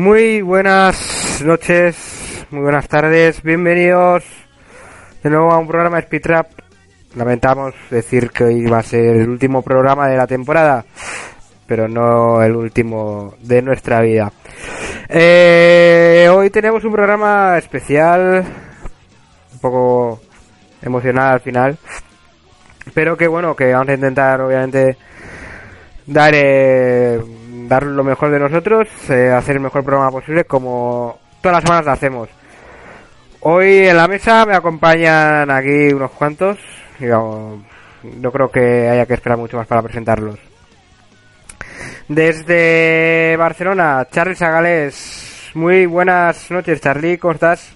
Muy buenas noches, muy buenas tardes, bienvenidos de nuevo a un programa de Speed Trap. Lamentamos decir que hoy va a ser el último programa de la temporada, pero no el último de nuestra vida. Eh, hoy tenemos un programa especial, un poco emocional al final, pero que bueno, que vamos a intentar obviamente dar eh, dar lo mejor de nosotros, eh, hacer el mejor programa posible como todas las semanas lo hacemos. Hoy en la mesa me acompañan aquí unos cuantos, digamos, no creo que haya que esperar mucho más para presentarlos. Desde Barcelona, Charlie Sagales, muy buenas noches Charlie, ¿cómo estás?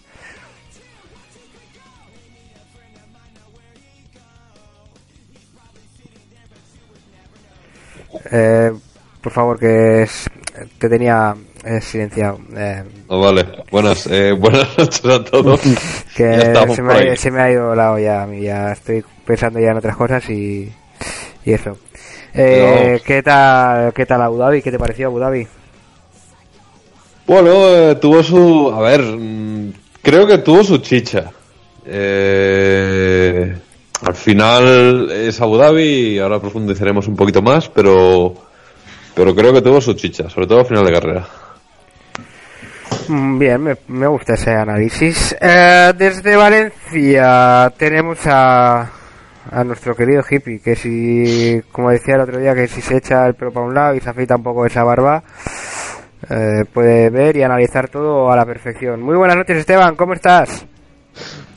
Eh, por favor, que es, te tenía eh, silenciado. Eh, Oh, vale, buenas, eh, buenas noches a todos. que se me, ha, se me ha ido la olla, ya estoy pensando ya en otras cosas y, y eso. Eh, Pero- ¿Qué tal, qué tal Abu Dhabi? ¿Qué te pareció Abu Dhabi? Bueno, eh, tuvo su... A ver, mm, creo que tuvo su chicha. Eh, al final es Abu Dhabi y ahora profundizaremos un poquito más, pero, pero creo que tuvo su chicha, sobre todo al final de carrera. Mm, Bien, me, me gusta ese análisis. Eh, desde Valencia tenemos a, a nuestro querido hippie, que si, como decía el otro día, que si se echa el pelo para un lado y se afeita un poco esa barba, eh, puede ver y analizar todo a la perfección. Muy buenas noches Esteban, ¿cómo estás?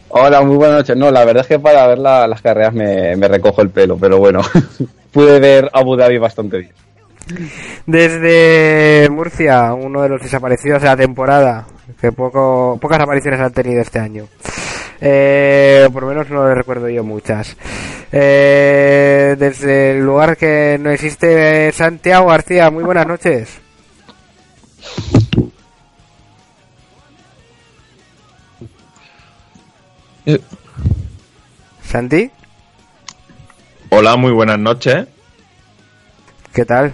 Hola, muy buenas noches. No, la verdad es que para ver la- las carreras me, me recojo el pelo, pero bueno, pude ver Abu Dhabi bastante bien. Desde Murcia, uno de los desaparecidos de la temporada, que poco, pocas apariciones han tenido este año. Eh, por lo menos no le recuerdo yo muchas. Eh, desde el lugar que no existe, Santiago García, muy buenas noches. Santi, Hola, muy buenas noches. ¿qué tal?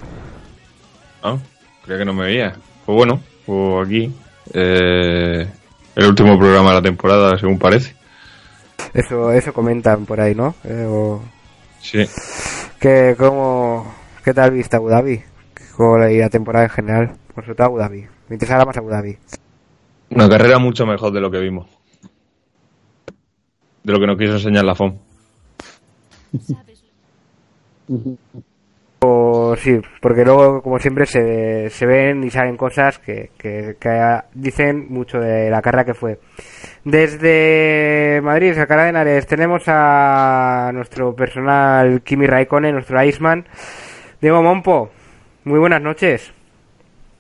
Ah, creía que no me veía. Pues bueno, pues aquí. eh, el último programa de la temporada, según parece. Eso, eso comentan por ahí, ¿no? Eh, o- Sí. ¿Qué, cómo, ¿Qué tal viste Abu Dhabi? Con la temporada en general. Por sobre todo Abu Dhabi. Me interesaba más Abu Dhabi. Una carrera mucho mejor de lo que vimos. De lo que nos quiso enseñar la FOM. Sí, porque luego, como siempre, se, se ven y salen cosas que, que, que dicen mucho de la carrera que fue. Desde Madrid, Alcalá de Henares, tenemos a nuestro personal Kimi Raikkonen, nuestro Iceman. Diego Mompo, muy buenas noches.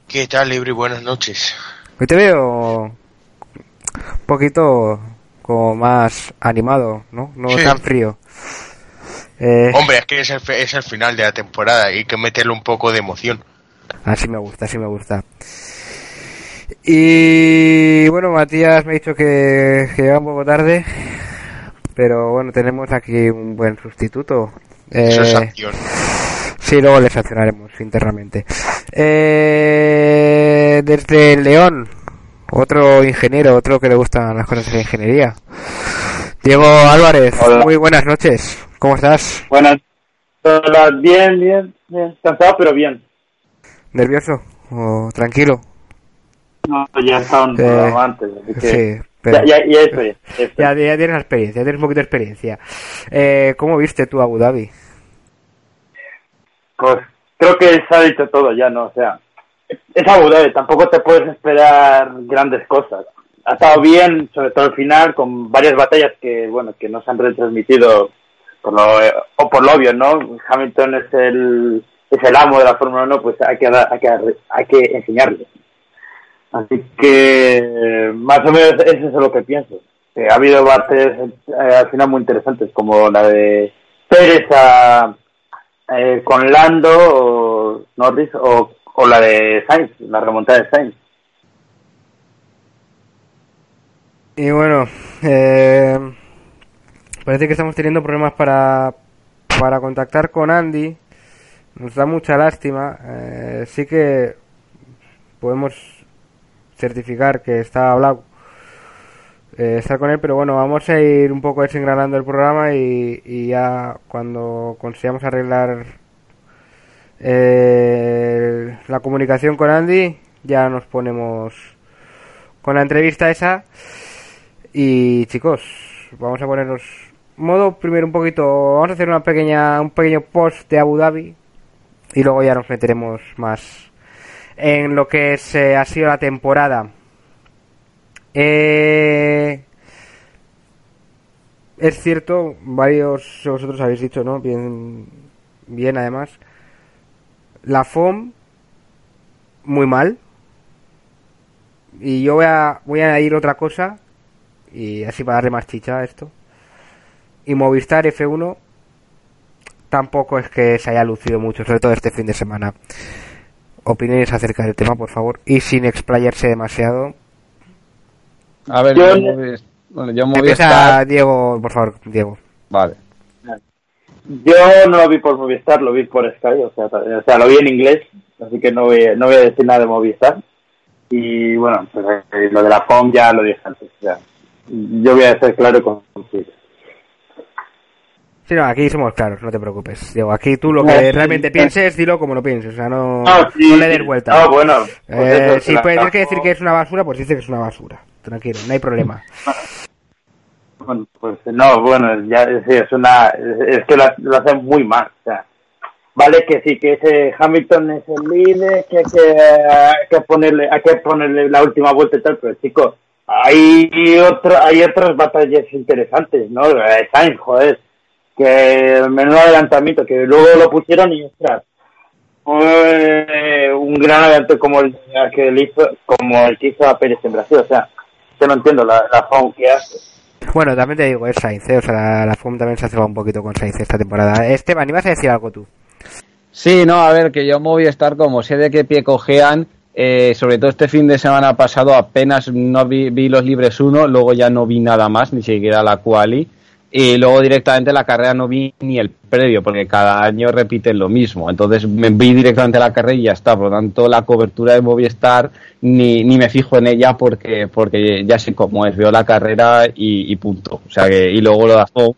¿Qué tal, Libri? Buenas noches. Hoy te veo un poquito como más animado, ¿no? No Sí. tan frío. Eh, Hombre, es que es el, fe- es el final de la temporada y hay que meterle un poco de emoción. así me gusta, así me gusta. Y bueno, Matías me ha dicho que, que llega un poco tarde, pero bueno, tenemos aquí un buen sustituto. Eso es Eh, acción. Sí, luego le sancionaremos internamente. Eh, desde León, otro ingeniero, otro que le gustan las cosas de la ingeniería. Diego Álvarez, Hola. muy buenas noches. ¿Cómo estás? Buenas. Bien, bien, bien. Cansado, pero bien. ¿Nervioso? ¿O tranquilo? No, ya estaba un Eh, antes. así que Sí, pero ya, ya, ya estoy. ya estoy. ya, ya tienes experiencia, ya tienes un poquito de experiencia. Eh, ¿Cómo viste tú Abu Dhabi? Pues creo que se ha dicho todo ya, ¿no? O sea, es Abu Dhabi, tampoco te puedes esperar grandes cosas. Ha estado bien, sobre todo al final, con varias batallas que, bueno, que no se han retransmitido por lo, o por lo obvio, ¿no? Hamilton es el, es el amo de la Fórmula 1, pues hay que, hay que, hay que enseñarle. Así que más o menos es eso lo que pienso. Ha habido partes eh, al final muy interesantes, como la de Pérez eh, con Lando o Norris o, o la de Sainz, la remontada de Sainz. Y bueno, eh, parece que estamos teniendo problemas para, para contactar con Andy. Nos da mucha lástima. Eh, sí que podemos certificar que está hablado eh, estar con él, pero bueno, vamos a ir un poco desengranando el programa y, y ya cuando consigamos arreglar eh, la comunicación con Andy, ya nos ponemos con la entrevista esa. Y chicos, vamos a ponernos modo primero un poquito, vamos a hacer una pequeña un pequeño post de Abu Dhabi y luego ya nos meteremos más en lo que es, eh, ha sido la temporada. Eh, es cierto, varios vosotros habéis dicho, ¿no? Bien, bien además. La FOM, muy mal. Y yo voy a, voy a añadir otra cosa, y así para darle más chicha a esto. Y Movistar F1 tampoco es que se haya lucido mucho, sobre todo este fin de semana. Opiniones acerca del tema, por favor, y sin explayarse demasiado. A ver, Yo- yo, Movis- bueno, yo Movistar... Diego, por favor, Diego. Vale. Yo no lo vi por Movistar, lo vi por Sky, o sea, o sea lo vi en inglés, así que no voy, no voy a decir nada de Movistar. Y bueno, pues eh, lo de la FOM ya lo dije antes. o sea, yo voy a ser claro con contigo. Sí, no, aquí somos claros, no te preocupes. Diego, aquí tú lo que sí, realmente sí. pienses, dilo como lo pienses, o sea, no, Ah, sí, no le des vuelta. Ah, bueno. pues Eh, si puedes que decir que es una basura, pues dice que es una basura. Tranquilo, no hay problema. Bueno, pues no, bueno, ya es una, es, que lo, hacen muy mal, o sea, vale que sí, que ese Hamilton es el líder, que hay que, hay que ponerle, hay que ponerle la última vuelta y tal, pero chicos, hay otro, hay otras batallas interesantes, ¿no? Sainz, joder, que menudo adelantamiento, que luego lo pusieron y ostras, fue un gran adelanto como el que le hizo, como el que hizo a Pérez en Brasil, o sea, yo no entiendo la, la FOM que hace. Bueno, también te digo, es Sainz, ¿eh? o sea, la, la FOM también se ha cebado un poquito con Sainz esta temporada. Esteban, ¿ibas a decir algo tú? Sí, no, a ver, que yo Movistar, como sé de qué pie cojean, eh, sobre todo este fin de semana pasado apenas no vi, vi los libres 1, luego ya no vi nada más, ni siquiera la quali, y luego directamente la carrera no vi ni el previo, porque cada año repiten lo mismo, entonces me vi directamente la carrera y ya está, por lo tanto la cobertura de Movistar ni, ni me fijo en ella porque, porque ya sé cómo es, veo la carrera y, y punto, o sea que, y luego lo Azul,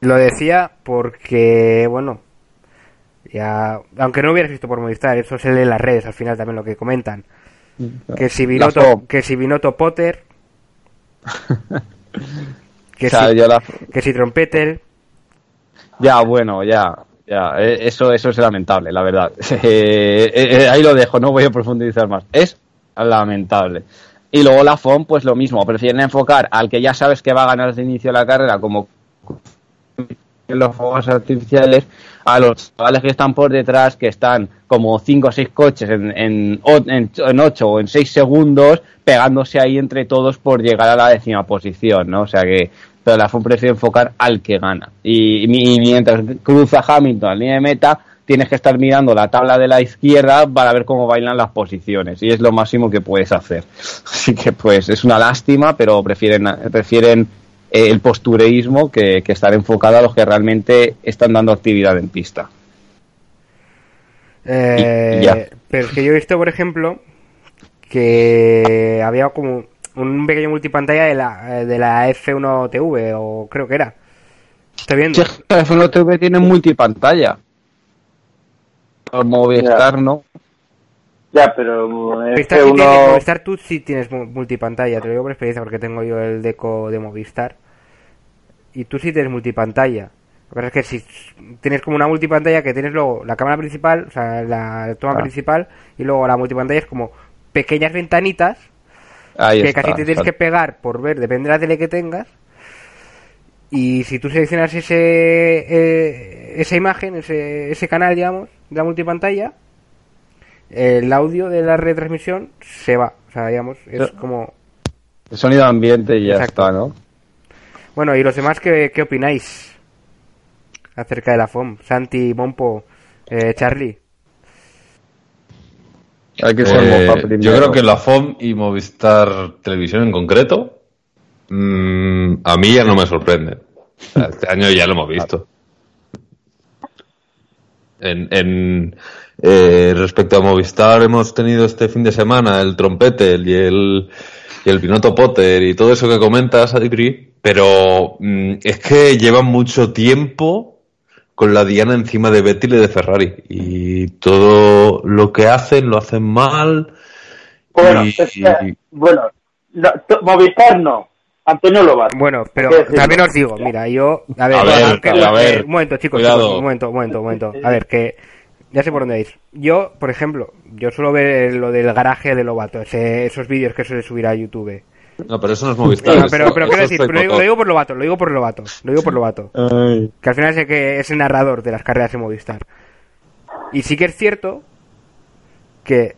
Lo decía porque, bueno, ya, aunque no hubieras visto por Movistar, eso se lee en las redes al final también lo que comentan. Que si Binotto, que si Binotto Potter, que, si, la, que si Trompeter, Ya, bueno, ya, ya, eh, eso, eso es lamentable, la verdad. Eh, eh, ahí lo dejo, no voy a profundizar más. Es lamentable. Y luego la FOM, pues lo mismo, prefieren enfocar al que ya sabes que va a ganar desde el inicio de la carrera, como los fuegos artificiales, a los chavales que están por detrás, que están como 5 o 6 coches en, en, en, en 8 o en 6 segundos, pegándose ahí entre todos por llegar a la décima posición, ¿no? O sea que pero la FOM prefiere enfocar al que gana. Y, y mientras cruza Hamilton la línea de meta, tienes que estar mirando la tabla de la izquierda para ver cómo bailan las posiciones. Y es lo máximo que puedes hacer. Así que pues es una lástima, pero prefieren, prefieren el postureísmo que, que estar enfocado a los que realmente están dando actividad en pista. eh, Y- y ya. pero es que yo he visto, por ejemplo, que había como un pequeño multipantalla de la, de la F1 TV, o creo que era. Estoy viendo. Sí, el F1 TV tiene multipantalla. Por Movistar no. Ya, pero es Movistar, que sí tiene- uno... Movistar tú sí tienes mu- multipantalla, te lo digo por experiencia porque tengo yo el deco de Movistar. Y tú sí tienes multipantalla. Lo que pasa es que si tienes como una multipantalla que tienes luego la cámara principal, o sea, la toma Ah. principal, y luego la multipantalla es como pequeñas ventanitas Ahí que está, casi te tienes está. que pegar por ver, depende de la tele que tengas. Y si tú seleccionas ese, eh, esa imagen, ese, ese canal, digamos, de la multipantalla, el audio de la retransmisión se va. O sea, digamos, es como... El sonido ambiente y ya Exacto. está, ¿no? Bueno, y los demás, ¿qué, qué opináis acerca de la FOM? Santi, Mompo, eh, Charlie. Hay que ser Eh, yo creo que la FOM y Movistar Televisión en concreto, mm, a mí ya no me sea, este año ya lo hemos visto. En, en, eh, respecto a Movistar, hemos tenido este fin de semana el trompete y el, y el Pinoto Potter y todo eso que comentas, Adri, pero mm, es que llevan mucho tiempo con la diana encima de Vettel y de Ferrari. Y todo lo que hacen, lo hacen mal. Bueno, y- es que- bueno, no, to- Movistar no. Antonio Lobato. Bueno, pero también os digo, mira, yo... A ver, A ver, aunque- a ver, un momento, chicos, cuidado. chicos, un momento, un momento, un momento. A ver, que ya sé por dónde ir. Yo, por ejemplo, yo suelo ver lo del garaje de Lobato, ese- esos vídeos que suele subir a YouTube. No, pero eso no es Movistar. No, pero, pero eso quiero es decir, pero lo digo, Playmotor. lo digo por Lobato, lo digo por Lobato, lo digo por Lobato. Que al final es el que es el narrador de las carreras de Movistar. Y sí que es cierto que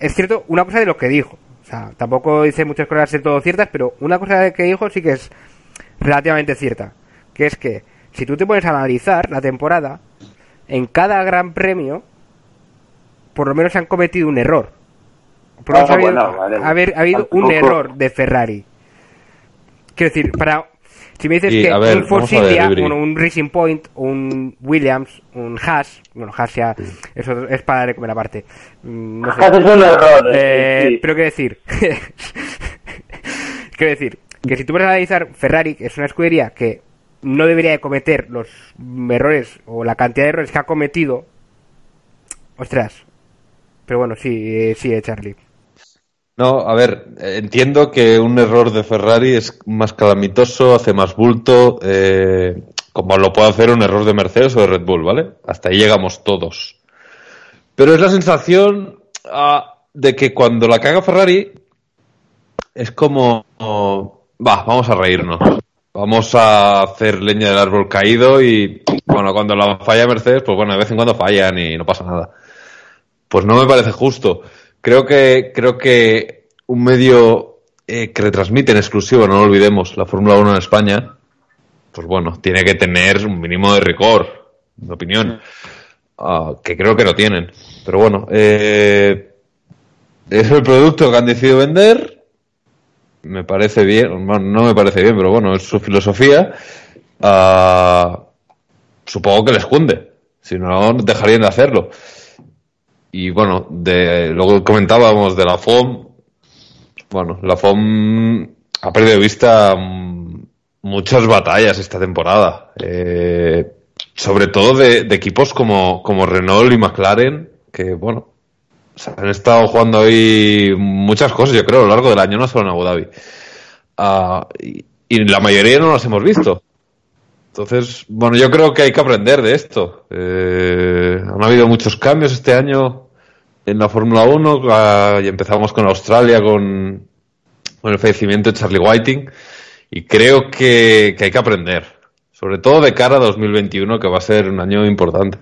es cierto una cosa de lo que dijo. O sea, tampoco dice muchas cosas del todo ciertas, pero una cosa que dijo sí que es relativamente cierta. Que es que si tú te pones a analizar la temporada, en cada gran premio, por lo menos se han cometido un error. Por lo menos Ah, ha habido, bueno, vale. ha haber- ha habido un error de Ferrari. Quiero decir, para si me dices Y, que ver, un Force ver, India, bueno, un Racing Point, un Williams, un Haas, bueno, Haas ya, eso es para de comer aparte. Mm, No sé. Haces un error. Eh, sí. Pero quiero decir, quiero decir que si tú vas a analizar Ferrari, que es una escudería que no debería de cometer los errores o la cantidad de errores que ha cometido, ostras. Pero bueno, sí, eh, sí, eh, Charlie. No, a ver, entiendo que un error de Ferrari es más calamitoso, hace más bulto, eh, como lo puede hacer un error de Mercedes o de Red Bull, ¿vale? Hasta ahí llegamos todos. Pero es la sensación ah, de que cuando la caga Ferrari es como, va, vamos a reírnos. Vamos a hacer leña del árbol caído y, bueno, cuando la falla Mercedes, pues bueno, de vez en cuando fallan y no pasa nada. Pues no me parece justo. Creo que, creo que un medio eh, que retransmite en exclusivo, no lo olvidemos, la Fórmula 1 en España, pues bueno, tiene que tener un mínimo de rigor, mi opinión, Ah, que creo que no tienen. Pero bueno, eh, es el producto que han decidido vender, me parece bien, no me parece bien, pero bueno, es su filosofía. Ah, supongo que les cunde, si no, dejarían de hacerlo. Y bueno, de, luego comentábamos de la FOM. Bueno, la FOM ha perdido vista mm, muchas batallas esta temporada. Eh, sobre todo de, de equipos como, como Renault y McLaren, que bueno, han estado jugando ahí muchas cosas, yo creo, a lo largo del año, no solo en Abu Dhabi. Ah, y, la mayoría no las hemos visto. Entonces, bueno, yo creo que hay que aprender de esto. Eh, han habido muchos cambios este año en la Fórmula 1 ah, y empezamos con Australia, con, el fallecimiento de Charlie Whiting y creo que hay que aprender, sobre todo de cara a 2021 que va a ser un año importante.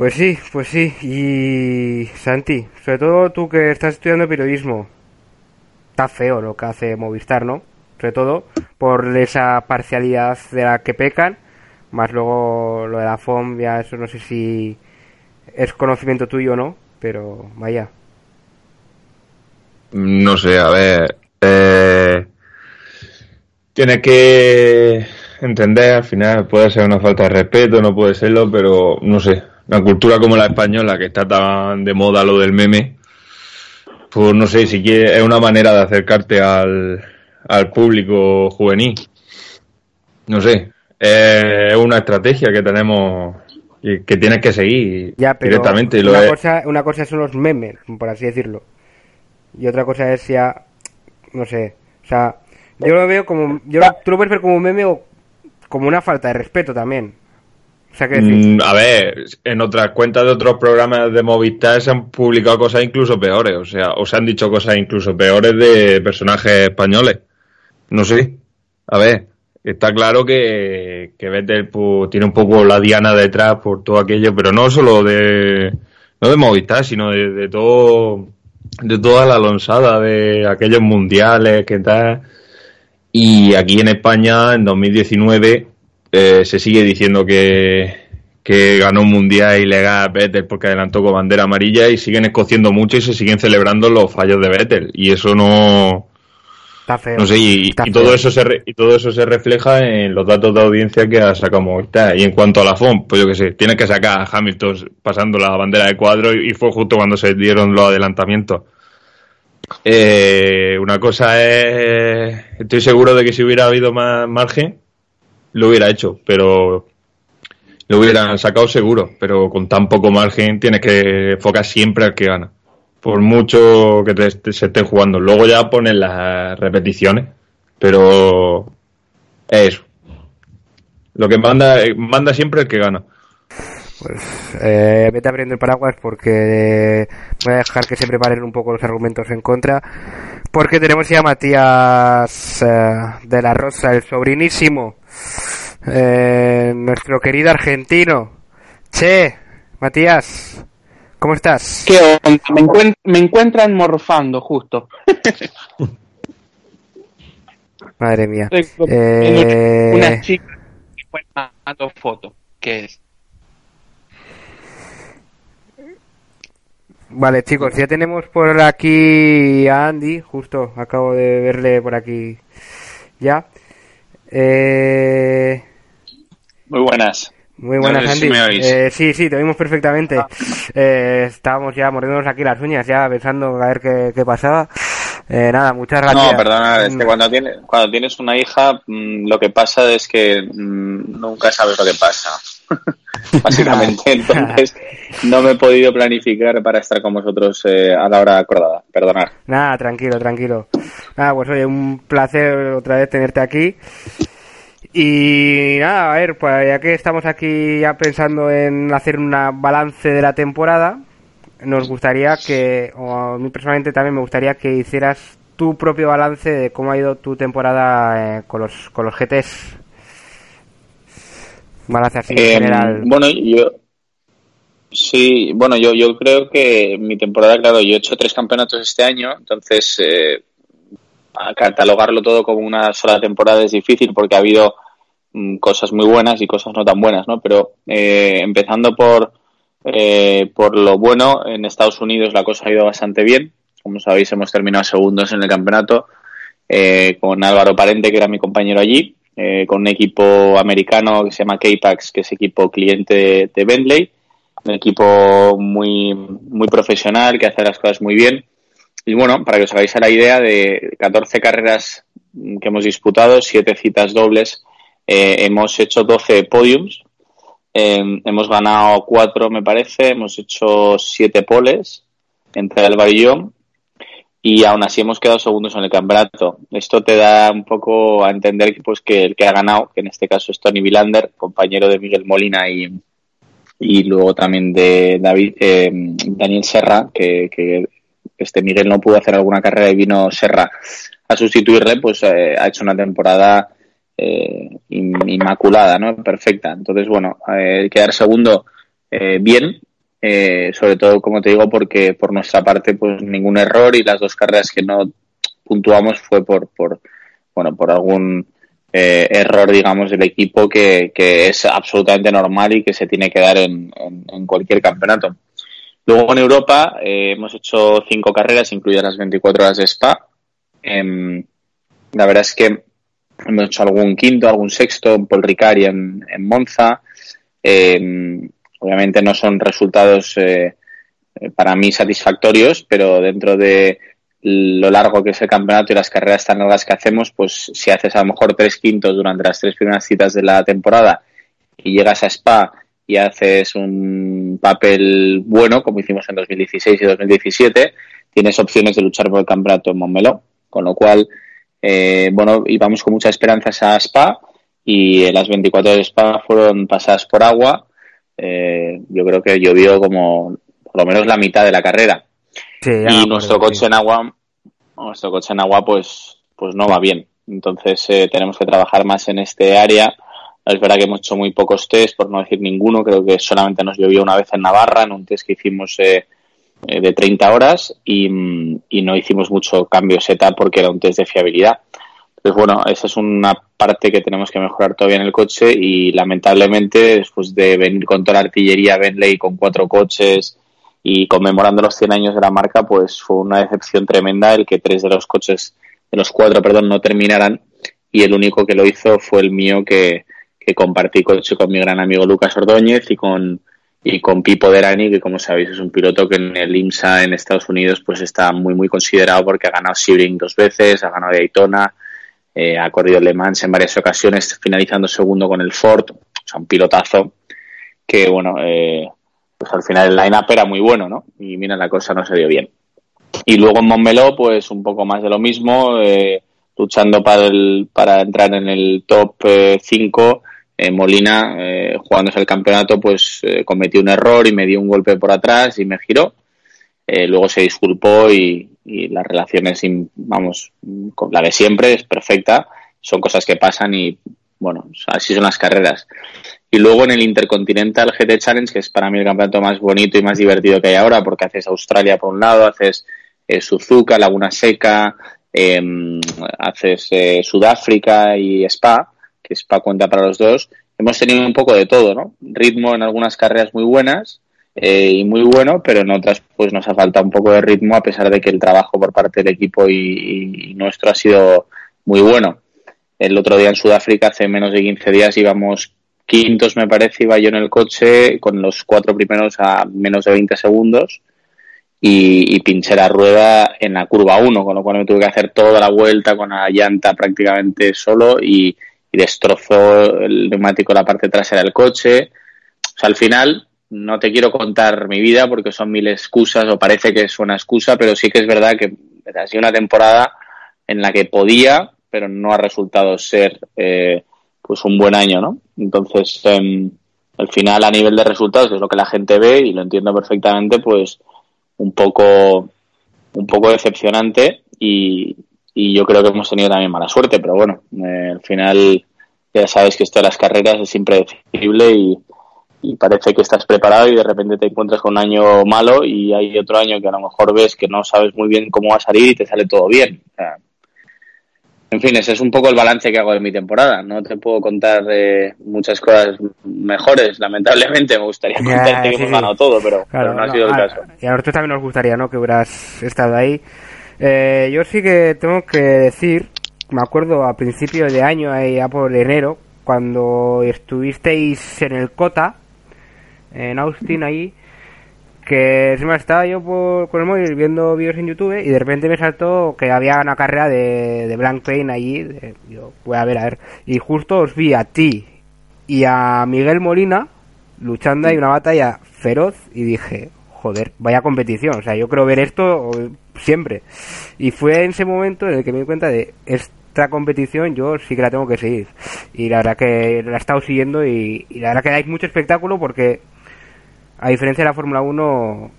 Pues sí, pues sí. Y Santi, sobre todo tú que estás estudiando periodismo, está feo lo que hace Movistar, ¿no? Sobre todo por esa parcialidad de la que pecan, más luego lo de la FOM, ya eso no sé si es conocimiento tuyo o no, pero vaya. No sé, a ver. Eh, tienes que entender, al final puede ser una falta de respeto, no puede serlo, pero no sé. Una cultura como la española, que está tan de moda lo del meme, pues no sé, si quiere, es una manera de acercarte al, al público juvenil. No sé, es una estrategia que tenemos y que tienes que seguir Ya, pero directamente. lo una, es- cosa, una cosa son los memes, por así decirlo. Y otra cosa es ya, no sé, o sea, yo lo veo como, yo lo- tú lo puedes ver como un meme o como una falta de respeto también. Mm, a ver, en otras cuentas de otros programas de Movistar se han publicado cosas incluso peores, o sea, o se han dicho cosas incluso peores de personajes españoles. no sé. A ver, está claro que, que Vettel pues, tiene un poco la diana detrás por todo aquello, pero no solo de, no de Movistar, sino de, de todo, de toda la lonzada de aquellos mundiales que tal. Y aquí en España, en 2019, eh, se sigue diciendo que, que ganó un mundial ilegal Vettel porque adelantó con bandera amarilla y siguen escociendo mucho y se siguen celebrando los fallos de Vettel. Y eso no, Está feo. no sé, y, Está y todo feo. eso se re- y todo eso se refleja en los datos de audiencia que ha sacado Movistar. Y en cuanto a la FOM, pues yo que sé, tiene que sacar a Hamilton pasando la bandera de cuadro y, y fue justo cuando se dieron los adelantamientos. Eh, una cosa es, estoy seguro de que si hubiera habido más margen, lo hubiera hecho, pero lo hubieran sacado seguro, pero con tan poco margen tienes que enfocar siempre al que gana por mucho que te, te- se estén jugando. Luego ya ponen las repeticiones, pero es eso. Lo que manda, eh, manda siempre el que gana. Eh, vete abriendo el paraguas porque voy a dejar que se preparen un poco los argumentos en contra. Porque tenemos ya Matías eh, de la Rosa, el sobrinísimo, eh, nuestro querido argentino. Che, Matías, ¿cómo estás? ¿Qué onda? Me, encuent- me encuentran morfando justo. Madre mía. Eh, Una chica que fue mandando fotos. ¿Qué es? Vale, chicos, ya tenemos por aquí a Andy, justo acabo de verle por aquí ya. Eh, Muy buenas. muy buenas, No sé si Andy. me oís. Eh, sí, sí, te oímos perfectamente. Eh, estábamos ya mordiéndonos aquí las uñas, ya pensando a ver qué, qué pasaba. Eh, nada, muchas gracias. No, perdona, es que Mm, cuando tienes, cuando tienes una hija, mm, lo que pasa es que mm, nunca sabes lo que pasa. Básicamente, entonces no me he podido planificar para estar con vosotros eh, a la hora acordada. Perdonad. Nada, tranquilo, tranquilo. Nada, pues oye, un placer otra vez tenerte aquí. Y nada, a ver, pues ya que estamos aquí ya pensando en hacer un balance de la temporada, nos gustaría que, o a mí personalmente también me gustaría que hicieras tu propio balance de cómo ha ido tu temporada eh, con los con los GTs. Balance así en Eh, general. Bueno, yo sí, bueno, yo, yo creo que mi temporada, claro, yo he hecho tres campeonatos este año, entonces eh, a catalogarlo todo como una sola temporada es difícil porque ha habido mm, cosas muy buenas y cosas no tan buenas, ¿no? Pero eh, empezando por eh, por lo bueno, en Estados Unidos la cosa ha ido bastante bien. Como sabéis, hemos terminado segundos en el campeonato eh, con Álvaro Parente, que era mi compañero allí, eh, con un equipo americano que se llama K-Pax, que es equipo cliente de, de Bentley, un equipo muy, muy profesional que hace las cosas muy bien. Y bueno, para que os hagáis a la idea de 14 carreras mm, que hemos disputado, 7 citas dobles, eh, hemos hecho 12 podiums, eh, hemos ganado 4 me parece, hemos hecho 7 poles entre Álvaro y y aún así hemos quedado segundos en el campeonato. Esto te da un poco a entender que, pues, que el que ha ganado, que en este caso es Tony Vilander, compañero de Miguel Molina y, y luego también de David eh, Daniel Serra, que, que este Miguel no pudo hacer alguna carrera y vino Serra a sustituirle, pues eh, ha hecho una temporada eh, in- inmaculada, ¿no? Perfecta. Entonces, bueno, quedar segundo eh, bien, eh, sobre todo, como te digo, porque por nuestra parte, pues ningún error y las dos carreras que no puntuamos fue por, por bueno, por algún error, digamos, del equipo que, que es absolutamente normal y que se tiene que dar en, en- en cualquier campeonato. Luego en Europa eh, hemos hecho cinco carreras, incluidas las 24 horas de Spa. Em, la verdad es que hemos hecho algún quinto, algún sexto, en Paul y en, en Monza. Em, obviamente no son resultados eh, eh, para mí satisfactorios, pero dentro de lo largo que es el campeonato y las carreras tan largas que hacemos, pues si haces a lo mejor tres quintos durante las tres primeras citas de la temporada y llegas a Spa y haces un papel bueno, como hicimos en 2016 y 2017, tienes opciones de luchar por el campeonato en Montmeló. Con lo cual, eh, bueno, íbamos con muchas esperanzas a Spa y en las 24 de Spa fueron pasadas por agua. Eh, yo creo que llovió como por lo menos la mitad de la carrera Sí, y nuestro coche en agua nuestro coche en agua pues pues no va bien Entonces eh, tenemos que trabajar más en este área. Es verdad que hemos hecho muy pocos test, por no decir ninguno. Creo que solamente nos llovió una vez en Navarra, en un test que hicimos eh, eh, de 30 horas y, mm, y no hicimos mucho cambio setup porque era un test de fiabilidad. Pues bueno, esa es una parte que tenemos que mejorar todavía en el coche y lamentablemente después de venir con toda la artillería Bentley con cuatro coches y conmemorando los 100 años de la marca, pues fue una decepción tremenda el que tres de los coches, de los cuatro, perdón, no terminaran y el único que lo hizo fue el mío que, que compartí coche con mi gran amigo Lucas Ordóñez y con, y con Pipo Derani, que como sabéis es un piloto que en el IMSA en Estados Unidos pues está muy muy considerado porque ha ganado Sebring dos veces, ha ganado Daytona, eh, ha corrido Le Mans en varias ocasiones, finalizando segundo con el Ford, o sea, un pilotazo que, bueno, eh, pues al final el line-up era muy bueno, ¿no? Y mira, la cosa no se dio bien. Y luego en Montmeló, pues un poco más de lo mismo, eh, luchando para, el, para entrar en el top 5. Eh, Molina, eh, jugándose el campeonato, pues eh, cometió un error y me dio un golpe por atrás y me giró. Eh, luego se disculpó y, y la relación es, in- vamos, con la de siempre, es perfecta. Son cosas que pasan y, bueno, así son las carreras. Y luego en el Intercontinental GT Challenge, que es para mí el campeonato más bonito y más divertido que hay ahora, porque haces Australia por un lado, haces Suzuka, Laguna Seca, em, haces Sudáfrica y Spa, que Spa cuenta para los dos. Hemos tenido un poco de todo, ¿no? Ritmo en algunas carreras muy buenas eh, y muy bueno, pero en otras pues nos ha faltado un poco de ritmo a pesar de que el trabajo por parte del equipo y, nuestro ha sido muy bueno. El otro día en Sudáfrica, hace menos de 15 días, íbamos quintos, me parece, iba yo en el coche con los cuatro primeros a menos de 20 segundos y, y pinché la rueda en la curva 1, con lo cual me tuve que hacer toda la vuelta con la llanta prácticamente solo y, y destrozó el neumático la parte trasera del coche. O sea, al final no te quiero contar mi vida porque son mil excusas o parece que es una excusa, pero sí que es verdad que ha sido una temporada en la que podía, pero no ha resultado ser eh, pues un buen año, ¿no? Entonces, em, al final a nivel de resultados, que es lo que la gente ve y lo entiendo perfectamente, pues un poco un poco decepcionante y, y yo creo que hemos tenido también mala suerte, pero bueno, eh, al final ya sabes que esto de las carreras es impredecible y, y parece que estás preparado y de repente te encuentras con un año malo y hay otro año que a lo mejor ves que no sabes muy bien cómo va a salir y te sale todo bien. O sea, en fin, ese es un poco el balance que hago de mi temporada. No te puedo contar eh, muchas cosas mejores, lamentablemente. Me gustaría contarte que hemos sí. ganado todo, pero, Claro, pero no, ha no, sido el a- caso. Y a nosotros también nos gustaría, ¿no? Que hubieras estado ahí. Eh, yo sí que tengo que decir, me acuerdo a principios de año, ya por enero, cuando estuvisteis en el Cota, en Austin, ahí, que encima estaba yo por, con el móvil viendo vídeos en YouTube y de repente me saltó que había una carrera de, de Blank Pain allí. de- yo, voy a ver, a ver. Y justo os vi a ti y a Miguel Molina luchando ahí una batalla feroz y dije, joder, vaya competición. O sea, yo creo ver esto siempre. Y fue en ese momento en el que me di cuenta de esta competición yo sí que la tengo que seguir. Y la verdad que la he estado siguiendo y, y la verdad que dais mucho espectáculo porque a diferencia de la Fórmula 1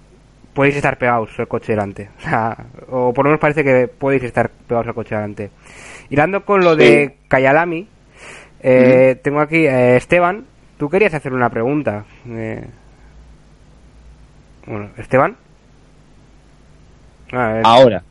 podéis estar pegados al coche delante. O sea, o por lo menos parece que podéis estar pegados al coche delante. Y dando con lo Sí. de Kayalami, eh, tengo aquí eh, Esteban. Tú querías hacer una pregunta. Eh, bueno, Esteban. Ah, eh, Ahora,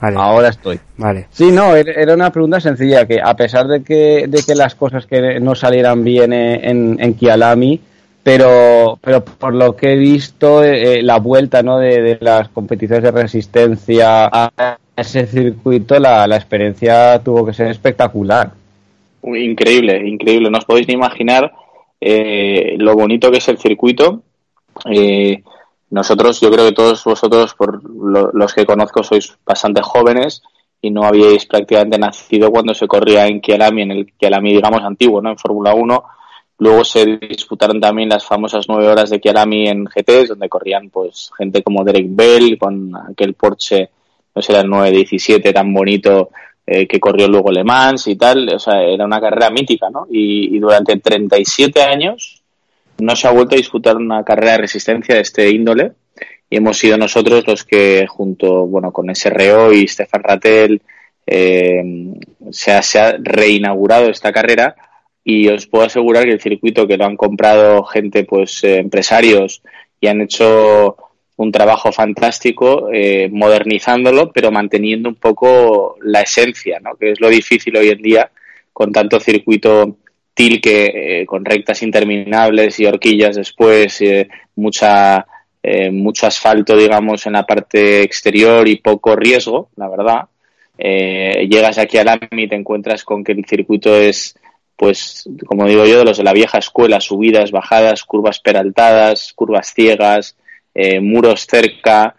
vale, ahora estoy. vale. Sí, no, era era una pregunta sencilla, que a pesar de que, de que las cosas que no salieran bien eh, en, en Kialami, pero, pero por lo que he visto, eh, la vuelta ¿no? de, de las competiciones de resistencia a ese circuito, la, la experiencia tuvo que ser espectacular. Increíble, increíble. No os podéis ni imaginar eh, lo bonito que es el circuito. Eh, nosotros, yo creo que todos vosotros, por lo- los que conozco, sois bastante jóvenes y no habíais prácticamente nacido cuando se corría en Kialami, en el Kialami, digamos, antiguo, ¿no? En Fórmula 1. Luego se disputaron también las famosas nueve horas de Kialami en GTs, donde corrían pues gente como Derek Bell con aquel Porsche, no sé, el 917 tan bonito eh, que corrió luego Le Mans y tal. O sea, era una carrera mítica, ¿no? Y, y durante 37 años no se ha vuelto a disputar una carrera de resistencia de este índole y hemos sido nosotros los que junto, bueno, con SRO y Stefan Rattel, eh, se, ha, se ha reinaugurado esta carrera y os puedo asegurar que el circuito que lo han comprado gente, pues eh, empresarios y han hecho un trabajo fantástico eh, modernizándolo, pero manteniendo un poco la esencia, ¿no? que es lo difícil hoy en día con tanto circuito tilque, eh, con rectas interminables y horquillas después, eh, mucha, eh, mucho asfalto, digamos, en la parte exterior y poco riesgo, la verdad. Llegas aquí al AMI y te encuentras con que el circuito es, pues, como digo yo, de los de la vieja escuela, subidas, bajadas, curvas peraltadas, curvas ciegas, muros cerca,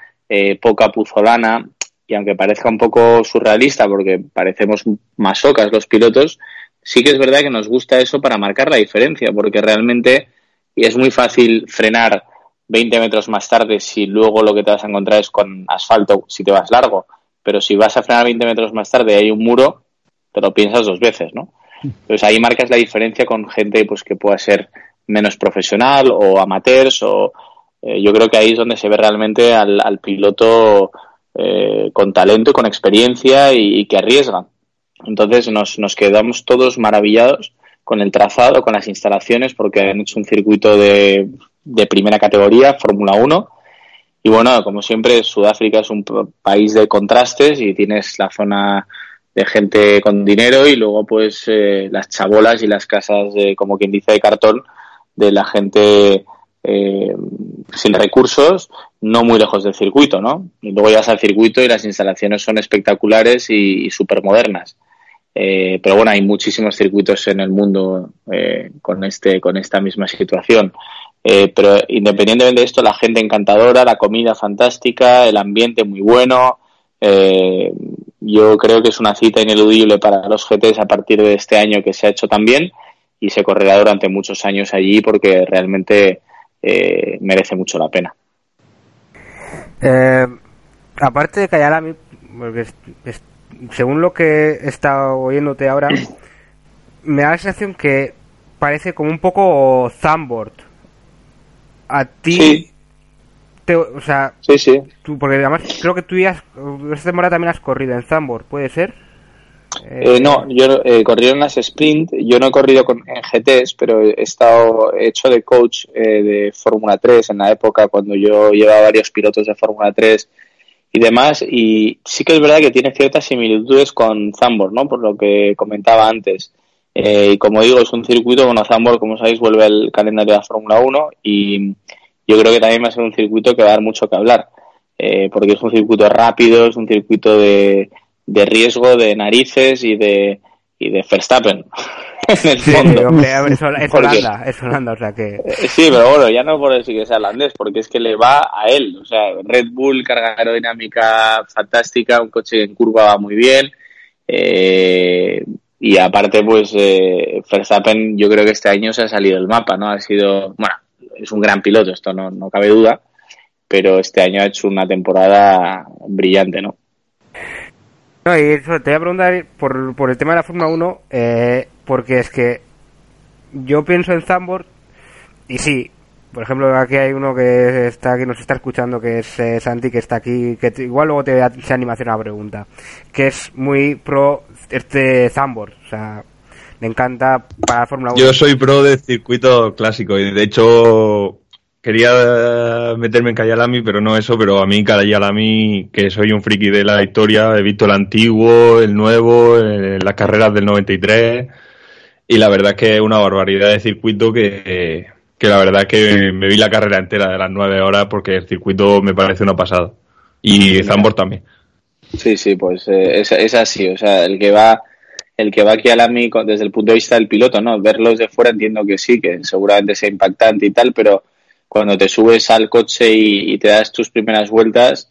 poca puzolana, y aunque parezca un poco surrealista porque parecemos masocas los pilotos, sí que es verdad que nos gusta eso para marcar la diferencia, porque realmente es muy fácil frenar 20 metros más tarde si luego lo que te vas a encontrar es con asfalto si te vas largo, pero si vas a frenar 20 metros más tarde y hay un muro, te lo piensas dos veces, ¿no? Entonces ahí marcas la diferencia con gente pues que pueda ser menos profesional o amateurs o eh, yo creo que ahí es donde se ve realmente al, piloto eh, con talento, con experiencia y, y que arriesga. Entonces nos, nos quedamos todos maravillados con el trazado, con las instalaciones, porque han hecho un circuito de, de primera categoría, Fórmula 1. Y bueno, como siempre, Sudáfrica es un país de contrastes y tienes la zona de gente con dinero y luego pues eh, las chabolas y las casas, de, como quien dice, de cartón de la gente eh, sin recursos, no muy lejos del circuito, ¿no? Y luego llegas al circuito y las instalaciones son espectaculares y, y súper modernas. Eh, pero bueno, hay muchísimos circuitos en el mundo eh, con este, con esta misma situación. Eh, pero independientemente de esto, la gente encantadora, la comida fantástica, el ambiente muy bueno. Eh, yo creo que es una cita ineludible para los GTs a partir de este año que se ha hecho también y se correrá durante muchos años allí porque realmente eh, merece mucho la pena. Aparte de Kayalami, porque es- es- según lo que he estado oyéndote ahora, me da la sensación que parece como un poco Zambord. A ti, Sí. te- o sea, Sí, sí. tú, porque además creo que tú ya, has- esta temporada también has corrido en Zambord, ¿puede ser? Eh, no, yo eh, corrí en las sprint, yo no he corrido con, en GTs, pero he estado he hecho de coach eh, de Fórmula 3 en la época cuando yo llevaba varios pilotos de Fórmula 3 y demás, y sí que es verdad que tiene ciertas similitudes con Zambor, ¿no? Por lo que comentaba antes. Eh, y como digo, es un circuito, bueno, Zambor, como sabéis, vuelve al calendario de la Fórmula 1 y yo creo que también va a ser un circuito que va a dar mucho que hablar, eh, porque es un circuito rápido, es un circuito de, de riesgo, de narices y de, y de Verstappen. en el Sí, fondo. hombre, es, es Porque- Holanda, es Holanda, o sea que... eh, Sí, pero bueno, ya no por decir que sea holandés, porque es que le va a él. O sea, Red Bull, carga aerodinámica fantástica, un coche en curva va muy bien. eh, y aparte, pues, eh, Verstappen, yo creo que este año se ha salido del mapa, ¿no? Ha sido, bueno, es un gran piloto, esto no, no cabe duda, pero este año ha hecho una temporada brillante, ¿no? No, y eso, te voy a preguntar por, por el tema de la Fórmula 1, eh, porque es que yo pienso en Zambord y sí, por ejemplo, aquí hay uno que está que nos está escuchando, que es eh, Santi, que está aquí, que igual luego te se anima a hacer una pregunta, que es muy pro este Zambord, o sea, le encanta para la Fórmula 1. Yo soy pro del circuito clásico y de hecho quería meterme en Kayalami, pero no eso, pero a mí Kayalami, que soy un friki de la historia, he visto el antiguo, el nuevo, eh, las carreras del 93 y la verdad es que es una barbaridad de circuito que, que la verdad es que me vi la carrera entera de las nueve horas porque el circuito me parece una pasada. Y Zambor también. Sí, sí, pues eh, es, es así. O sea, el que va el que va aquí al AMI con- desde el punto de vista del piloto, ¿no? Verlos de fuera entiendo que sí, que seguramente sea impactante y tal, pero cuando te subes al coche y, y te das tus primeras vueltas,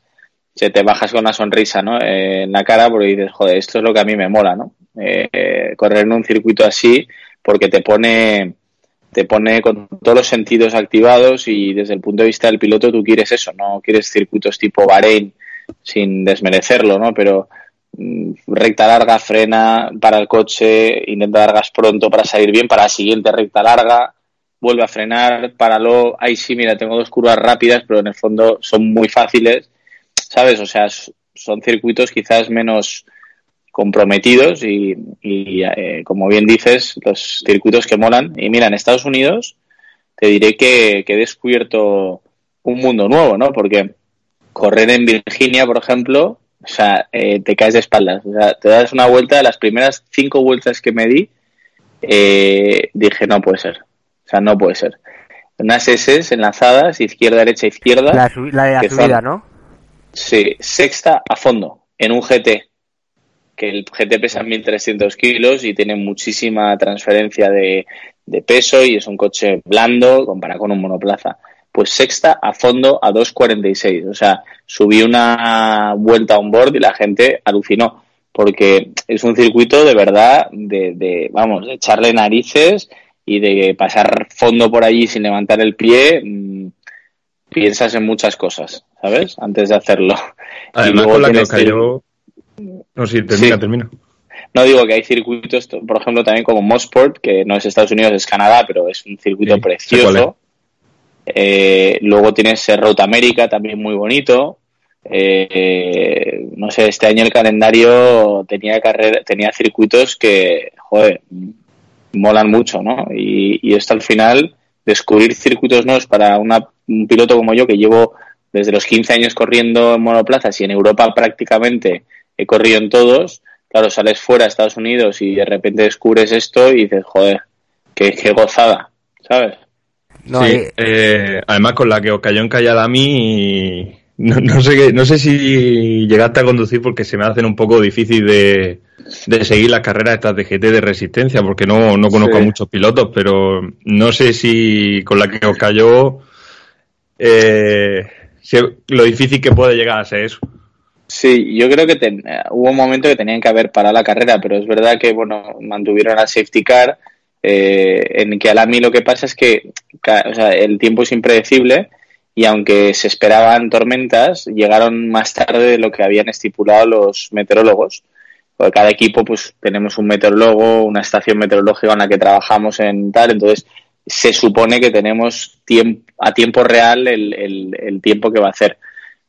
se te bajas con una sonrisa, ¿no? Eh, en la cara porque dices, joder, esto es lo que a mí me mola, ¿no? Eh, correr en un circuito así porque te pone te pone con todos los sentidos activados y desde el punto de vista del piloto tú quieres eso, no quieres circuitos tipo Bahrein sin desmerecerlo, ¿no? Pero mm, recta larga, frena para el coche, intenta dar gas pronto para salir bien, para la siguiente recta larga, vuelve a frenar, páralo, ahí sí, mira, tengo dos curvas rápidas, pero en el fondo son muy fáciles, ¿sabes? O sea, son circuitos quizás menos comprometidos y, eh, como bien dices, los circuitos que molan. Y mira, en Estados Unidos te diré que, que he descubierto un mundo nuevo, ¿no? Porque correr en Virginia, por ejemplo, o sea, eh, te caes de espaldas. O sea, te das una vuelta, las primeras cinco vueltas que me di, eh, dije, no puede ser. O sea, no puede ser. Unas S enlazadas, izquierda, derecha, izquierda. La, de la que subida, son- ¿no? Sí, sexta a fondo, en un GT. Que el GT pesa 1300 kilos y tiene muchísima transferencia de, de peso y es un coche blando comparado con un monoplaza. Pues sexta a fondo a 2.46. O sea, subí una vuelta on board y la gente alucinó. Porque es un circuito de verdad de, de, vamos, de echarle narices y de pasar fondo por allí sin levantar el pie. mm, Piensas en muchas cosas, ¿sabes? Antes de hacerlo. Además, con la que cayó. No, sí, termina, Sí. termina. No digo que hay circuitos, por ejemplo, también como Mosport, que no es Estados Unidos, es Canadá, pero es un circuito Sí, precioso. Eh, luego tienes eh, Road America, también muy bonito. Eh, no sé, este año el calendario tenía carrera, tenía circuitos que, joder, molan mucho, ¿no? Y, y esto al final, descubrir circuitos nuevos para una- un piloto como yo, que llevo desde los 15 años corriendo en monoplazas y en Europa prácticamente he corrido en todos, claro, sales fuera a Estados Unidos y de repente descubres esto y dices, joder, qué, qué gozada, ¿sabes? No, sí, eh, eh, además con la que os cayó en Calladami, no, no sé no sé si llegaste a conducir porque se me hacen un poco difícil de, de seguir las carreras estas de GT de resistencia, porque no, no conozco Sí. a muchos pilotos, pero no sé si con la que os cayó eh, si- lo difícil que puede llegar a ser eso. Sí, yo creo que ten- eh, hubo un momento que tenían que haber parado la carrera, pero es verdad que, bueno, mantuvieron la safety car, eh, en que a mí lo que pasa es que ca- o sea, el tiempo es impredecible y aunque se esperaban tormentas, llegaron más tarde de lo que habían estipulado los meteorólogos. Porque cada equipo, pues, tenemos un meteorólogo, una estación meteorológica en la que trabajamos en tal, entonces se supone que tenemos tiempo, a tiempo real el, el- el tiempo que va a hacer.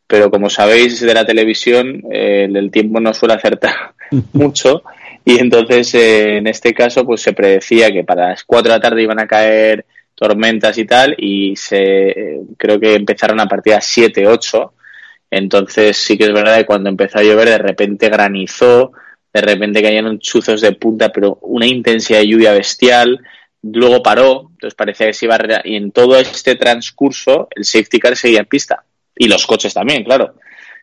Pero como sabéis de la televisión, eh, el, el tiempo no suele acertar mucho. Y entonces eh, en este caso pues se predecía que para las 4 de la tarde iban a caer tormentas y tal y se creo que empezaron a partir las 7, 8 entonces sí que es verdad que cuando empezó a llover de repente granizó, de repente caían chuzos de punta, pero una intensidad de lluvia bestial, luego paró, entonces parecía que se iba a... Y en todo este transcurso el safety car seguía en pista. Y los coches también, claro.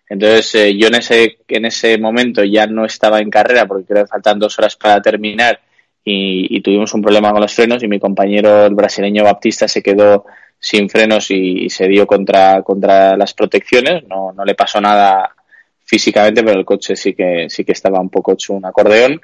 Entonces eh, yo en ese, en ese momento ya no estaba en carrera porque creo que faltan dos horas para terminar y, y tuvimos un problema con los frenos y mi compañero el brasileño Baptista se quedó sin frenos y, y se dio contra, contra las protecciones, no, no le pasó nada físicamente, pero el coche sí que, sí que estaba un poco hecho un acordeón.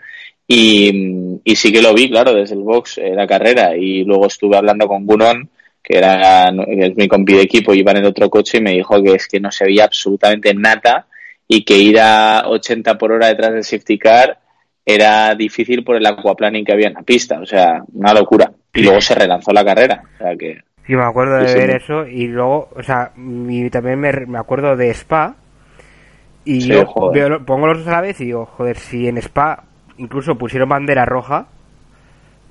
Y, y sí que lo vi, claro, desde el box, eh, la carrera. Y luego estuve hablando con Gunón que era es mi compi de equipo, iba en el otro coche y me dijo que es que no se veía absolutamente nada y que ir a 80 por hora detrás del safety car era difícil por el aquaplaning que había en la pista, o sea, una locura. Y luego se relanzó la carrera, o sea que sí, me acuerdo de Sí, sí. ver eso y luego, o sea, y también me, me acuerdo de Spa y Sí, yo veo- pongo los dos a la vez y digo, joder, si en Spa incluso pusieron bandera roja,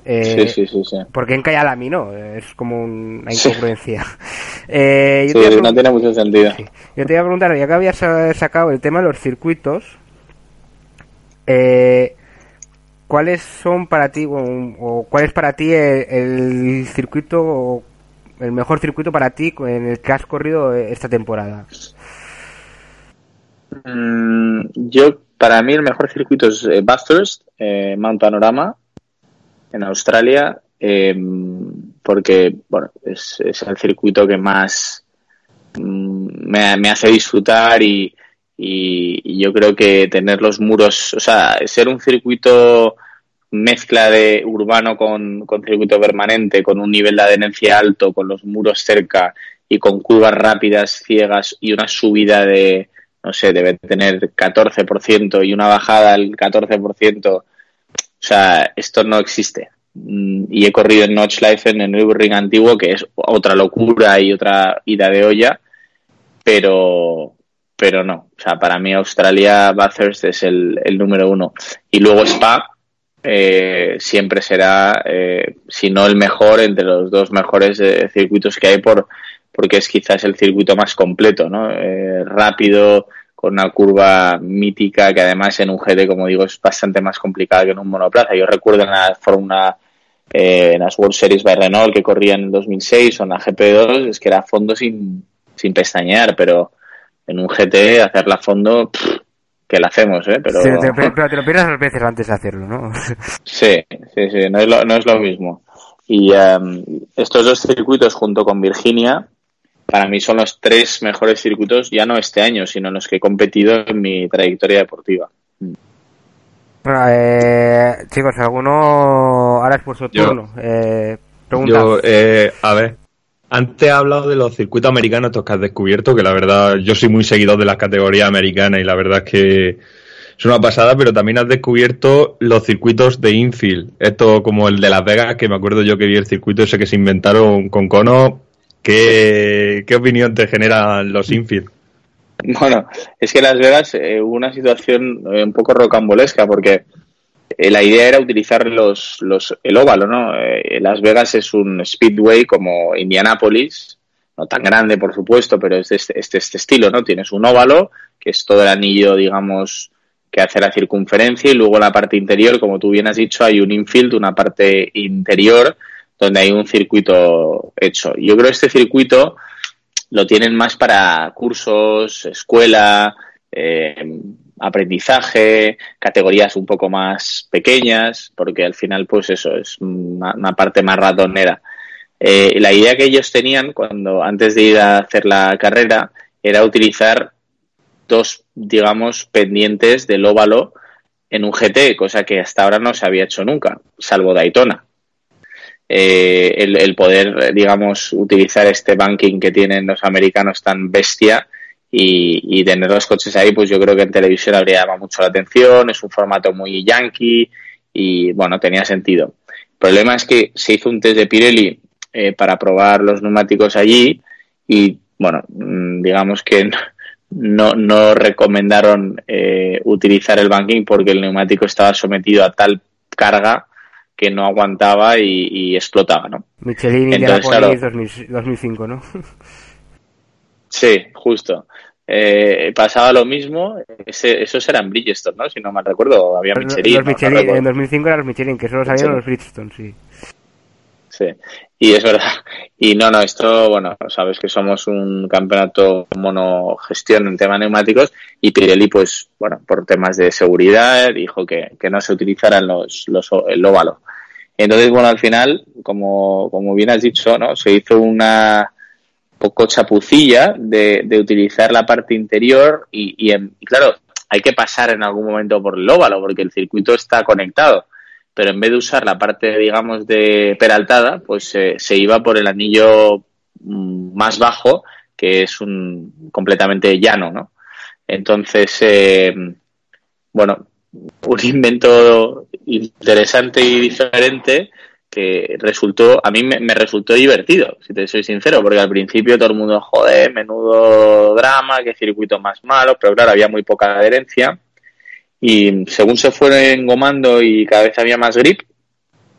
eh, sí, sí, sí, sí. ¿por qué en Kyalami no? Es como un- una incongruencia. Eh, yo, Sí, no tiene mucho sentido. Yo te iba a preguntar, ya que habías eh, sacado el tema de los circuitos, eh, ¿cuáles son para ti, o, cuál es para ti el, el circuito, el mejor circuito para ti en el que has corrido esta temporada? Mm, yo, para mí, el mejor circuito es eh, Bathurst, eh, Mount Panorama, en Australia, eh, porque, bueno, es, es el circuito que más mm, me, me hace disfrutar y, y yo creo que tener los muros, o sea, ser un circuito mezcla de urbano con, con circuito permanente, con un nivel de adherencia alto, con los muros cerca y con curvas rápidas, ciegas y una subida de, no sé, debe tener 14% y una bajada al 14%. O sea, esto no existe. Mm, Y he corrido en Notchleifen, en el Nürburgring antiguo, que es otra locura y otra ida de olla, pero pero no. O sea, para mí Australia Bathurst es el, el número uno. Y luego Spa eh, siempre será, eh, si no el mejor, entre los dos mejores eh, circuitos que hay por porque es quizás el circuito más completo, ¿no? Rápido, con una curva mítica que además en un GT, como digo, es bastante más complicada que en un monoplaza. Yo recuerdo en la Fórmula, en las World Series by Renault que corría en el 2006 o en la GP2, es que era fondo sin, sin pestañear, pero en un GT hacerla a fondo, que la hacemos, ¿eh? Pero... Sí, te, pero te lo pierdas dos veces antes de hacerlo, ¿no? Sí, sí, sí, no es lo, no es lo mismo. Y um, estos dos circuitos junto con Virginia, para mí son los tres mejores circuitos, ya no este año, sino en los que he competido en mi trayectoria deportiva. Bueno, eh, chicos, ¿alguno ahora es vuestro Yo- turno? Eh, pregunta. Yo, eh, a ver, antes he hablado de los circuitos americanos estos que has descubierto, que la verdad yo soy muy seguidor de las categorías americanas y la verdad es que es una pasada, pero también has descubierto los circuitos de infield, esto como el de Las Vegas, que me acuerdo yo que vi el circuito ese que se inventaron con cono. ¿Qué, qué opinión te generan los infield? Bueno, es que Las Vegas eh, hubo una situación eh, un poco rocambolesca porque la idea era utilizar los, los, el óvalo, ¿no? Eh, Las Vegas es un speedway como Indianapolis, no tan grande por supuesto, pero es de este, este, este estilo, ¿no? Tienes un óvalo, que es todo el anillo, digamos, que hace la circunferencia y luego la parte interior, como tú bien has dicho, hay un infield, una parte interior donde hay un circuito hecho. Yo creo que este circuito lo tienen más para cursos, escuela, eh, aprendizaje, categorías un poco más pequeñas, porque al final, pues eso, es una, parte más ratonera. Eh, la idea que ellos tenían cuando antes de ir a hacer la carrera era utilizar dos, digamos, pendientes del óvalo en un GT, cosa que hasta ahora no se había hecho nunca, salvo Daytona. Eh, el, poder, digamos, utilizar este banking que tienen los americanos tan bestia y, y, tener los coches ahí, pues yo creo que en televisión habría llamado mucho la atención, es un formato muy yankee y bueno, tenía sentido. El problema es que se hizo un test de Pirelli eh, para probar los neumáticos allí y bueno, digamos que no, no recomendaron eh, utilizar el banking porque el neumático estaba sometido a tal carga que no aguantaba y, y explotaba, ¿no? Michelin Entonces, claro, 2000, 2005, ¿no? sí, justo. Eh, pasaba lo mismo, ese, esos eran Bridgestone, ¿no? Si no mal recuerdo, había Michelin. Los ¿no? Michelin No en 2005 eran los Michelin, que solo sabían los Bridgestone, sí. Sí, y es verdad. Y no, no, esto, bueno, sabes que somos un campeonato monogestión en tema neumáticos y Pirelli, pues, bueno, por temas de seguridad, dijo que, que no se utilizaran los, los, el óvalo. Entonces, bueno, al final, como, como bien has dicho, ¿no? Se hizo una poco chapucilla de, utilizar la parte interior y, y, en, y, claro, hay que pasar en algún momento por el óvalo porque el circuito está conectado. Pero en vez de usar la parte, digamos, de peraltada, pues eh, se iba por el anillo mm, más bajo, que es un completamente llano, ¿no? Entonces, eh, bueno, un invento interesante y diferente que resultó, a mí me, resultó divertido, si te soy sincero, porque al principio todo el mundo, joder, menudo drama, qué circuito más malo, pero claro, había muy poca adherencia y según se fueron engomando y cada vez había más grip,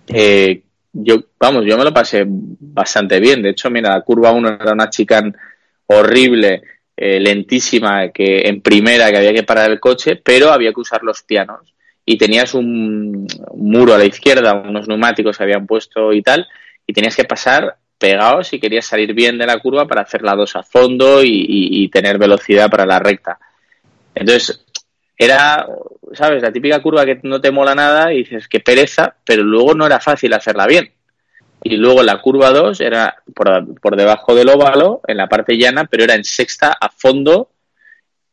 eh, yo, vamos, yo me lo pasé bastante bien. De hecho, mira, la curva 1 era una chicane horrible, eh, lentísima, que en primera que había que parar el coche, pero había que usar los pianos. Y tenías un, muro a la izquierda, unos neumáticos que habían puesto y tal, y tenías que pasar pegados si querías salir bien de la curva para hacer la 2 a fondo y tener velocidad para la recta. Entonces, era, ¿sabes? La típica curva que no te mola nada y dices que pereza, pero luego no era fácil hacerla bien. Y luego la curva 2 era por, por, debajo del óvalo, en la parte llana, pero era en sexta a fondo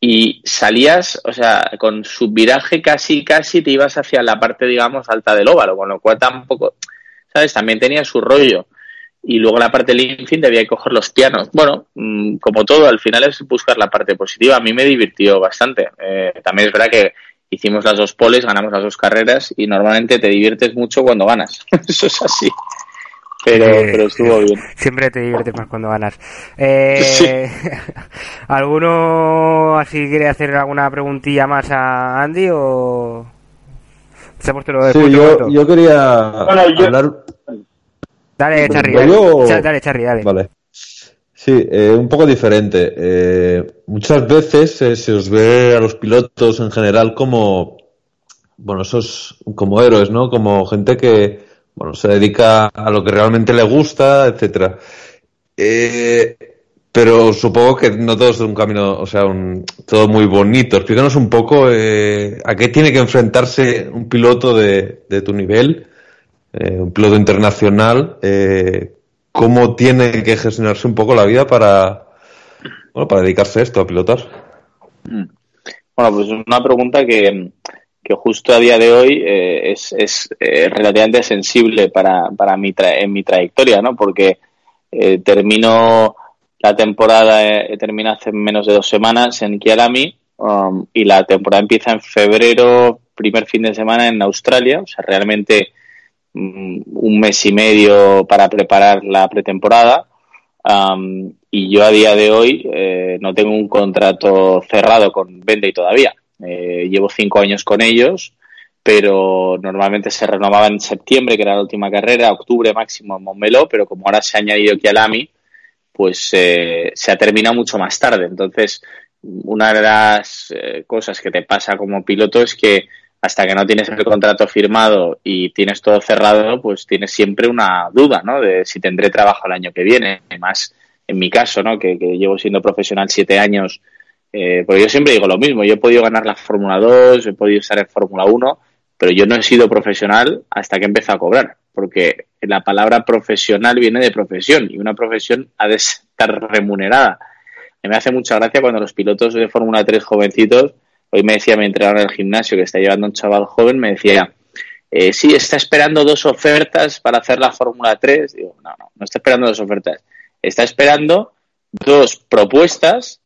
y salías, o sea, con subviraje casi, casi te ibas hacia la parte, digamos, alta del óvalo, con lo cual tampoco, ¿sabes? También tenía su rollo. Y luego la parte del infield debía coger los pianos. Bueno, mmm, como todo, al final es buscar la parte positiva. A mí me divirtió bastante. Eh, también es verdad que hicimos las dos poles, ganamos las dos carreras y normalmente te diviertes mucho cuando ganas. Eso es así. Pero, Eh, pero estuvo bien. Siempre te diviertes más cuando ganas. Eh, Sí. ¿Alguno así quiere hacer alguna preguntilla más a Andy o...? Se ha puesto lo de Sí, yo, yo quería Bueno, yo- hablar. Dale, Charry, ¿Voy dale. yo dale, Charry, dale. Vale. Sí, eh, un poco diferente. Eh, muchas veces eh, se os ve a los pilotos en general como, bueno, esos, como héroes, ¿no? Como gente que, bueno, se dedica a lo que realmente le gusta, etcétera. Eh, pero supongo que no todo es un camino, o sea, un, todo muy bonito. Explícanos un poco eh, a qué tiene que enfrentarse un piloto de, de tu nivel, eh, un piloto internacional, eh, cómo tiene que gestionarse un poco la vida para, bueno, para dedicarse a esto, a pilotar. Mm. Bueno, pues es una pregunta que, que justo a día de hoy eh, es, es eh, relativamente sensible para, para mi tra- en mi trayectoria, ¿no? Porque eh, termino la temporada, eh, termina hace menos de dos semanas en Kialami um, y la temporada empieza en febrero, primer fin de semana en Australia, o sea, realmente mm, un mes y medio para preparar la pretemporada. Am, y yo a día de hoy no tengo un contrato cerrado con Bentley todavía. Eh, llevo cinco años con ellos, pero normalmente se renovaba en septiembre, que era la última carrera, octubre máximo en Montmeló, pero como ahora se ha añadido Kialami, pues eh, se ha terminado mucho más tarde. Entonces, una de las eh, cosas que te pasa como piloto es que hasta que no tienes el contrato firmado y tienes todo cerrado, pues tienes siempre una duda, ¿no? De si tendré trabajo el año que viene. Además, en mi caso, ¿no? Que, que llevo siendo profesional siete años, eh, porque yo siempre digo lo mismo. Yo he podido ganar la Fórmula 2, he podido estar en Fórmula 1, pero yo no he sido profesional hasta que empecé a cobrar, porque la palabra profesional viene de profesión y una profesión ha de estar remunerada. Me hace mucha gracia cuando los pilotos de Fórmula 3 jovencitos, hoy me decía mi entrenador en el gimnasio que está llevando un chaval joven, me decía, eh, sí, está esperando dos ofertas para hacer la Fórmula 3. Digo, no, no, no está esperando dos ofertas. Está esperando dos propuestas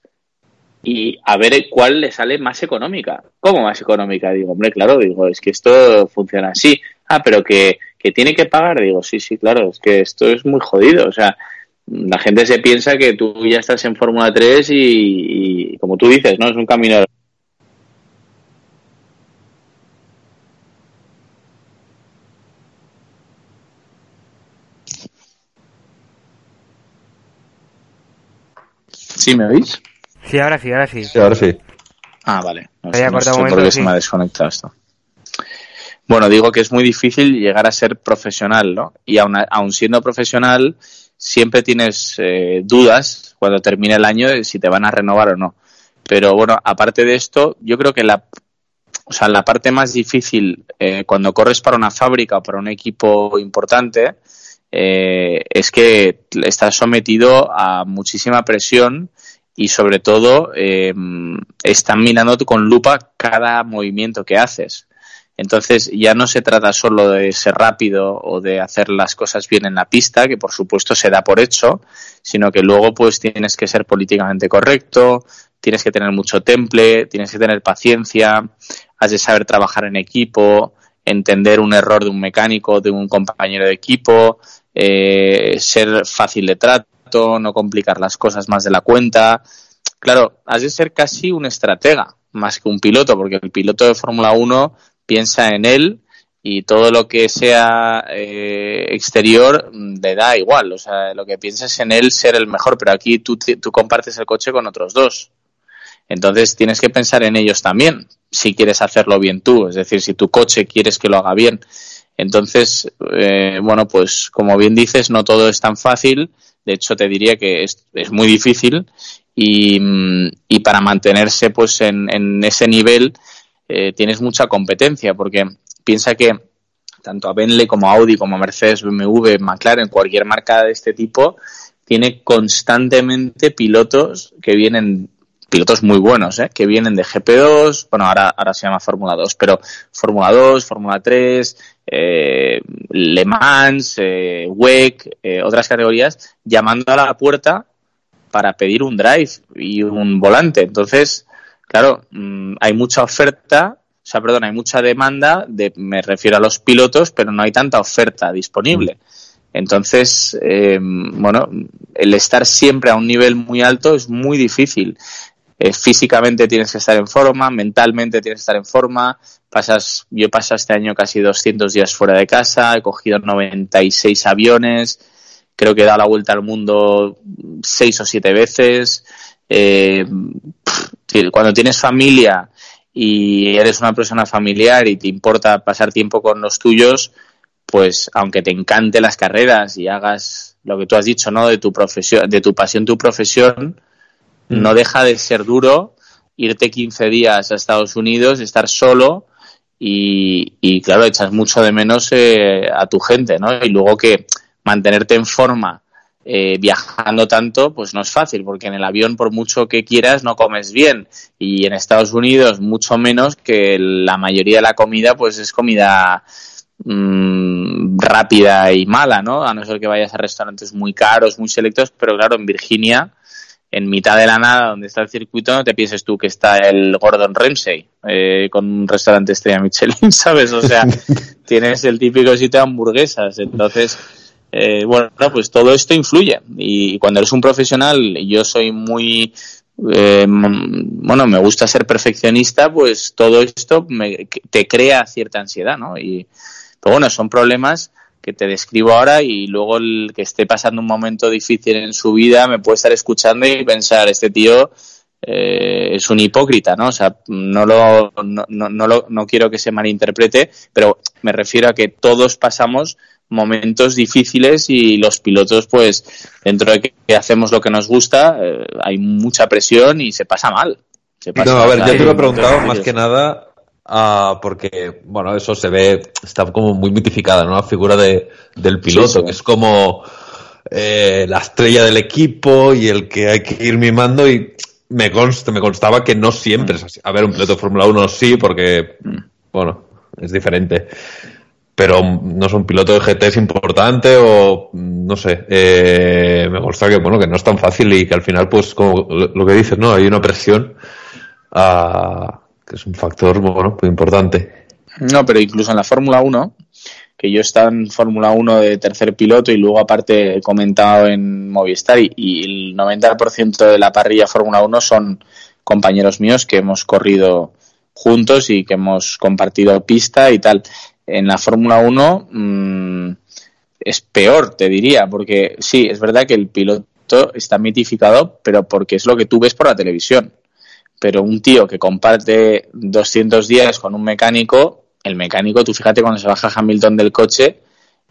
y a ver cuál le sale más económica. ¿Cómo más económica? Digo, hombre, claro, digo, es que esto funciona así. Ah, pero que, que tiene que pagar. Digo, sí, sí, claro, es que esto es muy jodido. O sea, la gente se piensa que tú ya estás en Fórmula 3 y, y, como tú dices, ¿no? Es un camino ¿Sí me oís? Sí, ahora sí, ahora sí. Sí, ahora sí. Ah, vale. No, sé, no sé por momento, qué sí. se me ha desconectado esto. Bueno, digo que es muy difícil llegar a ser profesional, ¿no? Y aun, aun siendo profesional, siempre tienes eh, dudas cuando termine el año de si te van a renovar o no. Pero bueno, aparte de esto, yo creo que la, o sea, la parte más difícil eh, cuando corres para una fábrica o para un equipo importante eh, es que estás sometido a muchísima presión y sobre todo eh, están mirando con lupa cada movimiento que haces. Entonces ya no se trata solo de ser rápido o de hacer las cosas bien en la pista, que por supuesto se da por hecho, sino que luego pues tienes que ser políticamente correcto, tienes que tener mucho temple, tienes que tener paciencia, has de saber trabajar en equipo, entender un error de un mecánico, de un compañero de equipo, eh, ser fácil de trato, no complicar las cosas más de la cuenta. Claro, has de ser casi un estratega más que un piloto, porque el piloto de Fórmula 1 piensa en él y todo lo que sea eh, exterior mm, le da igual. O sea, lo que piensas en él ser el mejor, pero aquí tú, tú compartes el coche con otros dos. Entonces tienes que pensar en ellos también, si quieres hacerlo bien tú, es decir, si tu coche quieres que lo haga bien. Entonces, eh, bueno, pues como bien dices, no todo es tan fácil. De hecho, te diría que es, muy difícil y, y, para mantenerse pues en, en ese nivel eh, tienes mucha competencia porque piensa que tanto a Bentley como a Audi, como a Mercedes, BMW, McLaren, cualquier marca de este tipo, tiene constantemente pilotos que vienen pilotos muy buenos, ¿eh? que vienen de GP2, bueno, ahora, ahora se llama Fórmula 2, pero Fórmula 2, Fórmula 3, eh, Le Mans, eh, WEC, eh, otras categorías, llamando a la puerta para pedir un drive y un volante. Entonces, claro, mmm, hay mucha oferta, o sea, perdón, hay mucha demanda, de, me refiero a los pilotos, pero no hay tanta oferta disponible. Entonces, eh, bueno, el estar siempre a un nivel muy alto es muy difícil. Eh, físicamente tienes que estar en forma, mentalmente tienes que estar en forma. Pasas, yo he pasado este año casi 200 días fuera de casa, he cogido 96 aviones, creo que he dado la vuelta al mundo seis o siete veces. Eh, cuando tienes familia y eres una persona familiar y te importa pasar tiempo con los tuyos, pues aunque te encante las carreras y hagas lo que tú has dicho, ¿no? De tu profesión, de tu pasión, tu profesión, Mm. no deja de ser duro irte 15 días a Estados Unidos, estar solo y, claro, echas mucho de menos eh, a tu gente, ¿no? Y luego que mantenerte en forma eh, viajando tanto, pues no es fácil, porque en el avión, por mucho que quieras, no comes bien. Y en Estados Unidos, mucho menos, que la mayoría de la comida, pues es comida mm, rápida y mala, ¿no? A no ser que vayas a restaurantes muy caros, muy selectos, pero claro, en Virginia, en mitad de la nada, donde está el circuito, no te pienses tú que está el Gordon Ramsay eh, con un restaurante estrella Michelin, ¿sabes? O sea, tienes el típico sitio de hamburguesas. Entonces, eh, bueno, pues todo esto influye. Y cuando eres un profesional, yo soy muy, eh, bueno, me gusta ser perfeccionista, pues todo esto me, te crea cierta ansiedad, ¿no? Y, pero bueno, son problemas que te describo ahora y luego el que esté pasando un momento difícil en su vida me puede estar escuchando y pensar, este tío eh, es un hipócrita, ¿no? O sea, no lo, no, no, no, lo, no quiero que se malinterprete, pero me refiero a que todos pasamos momentos difíciles y los pilotos, pues, dentro de que hacemos lo que nos gusta, eh, hay mucha presión y se pasa mal. Se pasa no, a ver, mal. yo te lo he preguntado más que nada uh, porque, bueno, eso se ve, está como muy mitificada, ¿no? La figura de, del piloto, sí, sí. que es como eh, la estrella del equipo y el que hay que ir mimando y me consta, me constaba que no siempre es así. A ver, un piloto de Fórmula 1 sí, porque, bueno, es diferente. Pero no son piloto de GT es importante o no sé. Eh, me consta que bueno que no es tan fácil y que al final pues como lo que dices no hay una presión uh, que es un factor bueno muy importante. No, pero incluso en la Fórmula 1 que yo estaba en Fórmula 1 de tercer piloto y luego aparte he comentado en Movistar y, y el 90% de la parrilla Fórmula 1 son compañeros míos que hemos corrido juntos y que hemos compartido pista y tal. En la Fórmula 1 mmm, es peor, te diría, porque sí, es verdad que el piloto está mitificado, pero porque es lo que tú ves por la televisión. Pero un tío que comparte 200 días con un mecánico, el mecánico, tú fíjate cuando se baja Hamilton del coche,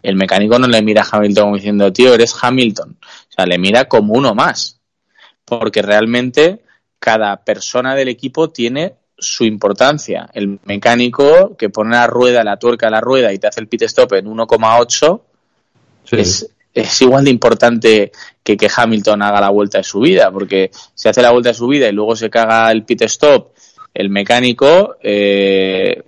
el mecánico no le mira a Hamilton como diciendo, tío, eres Hamilton. O sea, le mira como uno más. Porque realmente cada persona del equipo tiene su importancia. El mecánico que pone la rueda, la tuerca a la rueda y te hace el pit stop en 1,8 sí. es, es, igual de importante que que Hamilton haga la vuelta de su vida, porque si hace la vuelta de su vida y luego se caga el pit stop, el mecánico eh,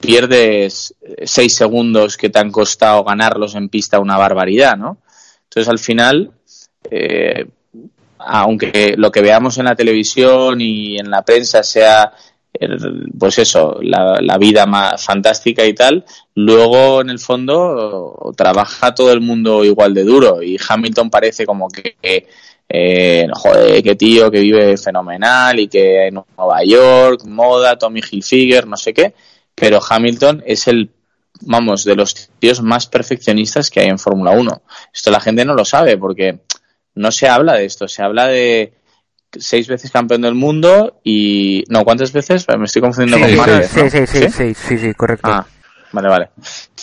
pierdes seis segundos que te han costado ganarlos en pista una barbaridad, ¿no? Entonces al final eh, aunque lo que veamos en la televisión y en la prensa sea pues eso, la, vida más fantástica y tal, luego en el fondo trabaja todo el mundo igual de duro y Hamilton parece como que, eh, joder, qué tío que vive fenomenal y que en Nueva York, moda, Tommy Hilfiger, no sé qué, pero Hamilton es el vamos, de los tíos más perfeccionistas que hay en Fórmula 1. Esto la gente no lo sabe porque no se habla de esto, se habla de seis veces campeón del mundo y no cuántas veces me estoy confundiendo sí, con Márquez, sí, ¿no? sí, sí, sí, sí, sí, correcto. Ah, vale, vale.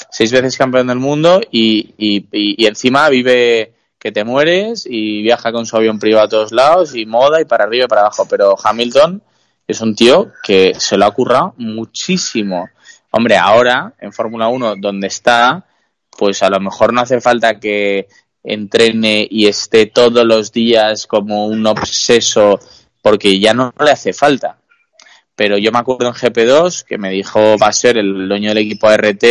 Seis veces campeón del mundo y, y, y, y, encima vive que te mueres y viaja con su avión privado a todos lados y moda y para arriba y para abajo. Pero Hamilton es un tío que se lo ha currado muchísimo. Hombre, ahora en Fórmula 1 donde está, pues a lo mejor no hace falta que entrene y esté todos los días como un obseso porque ya no le hace falta. Pero yo me acuerdo en GP2 que me dijo va a ser el dueño del equipo RT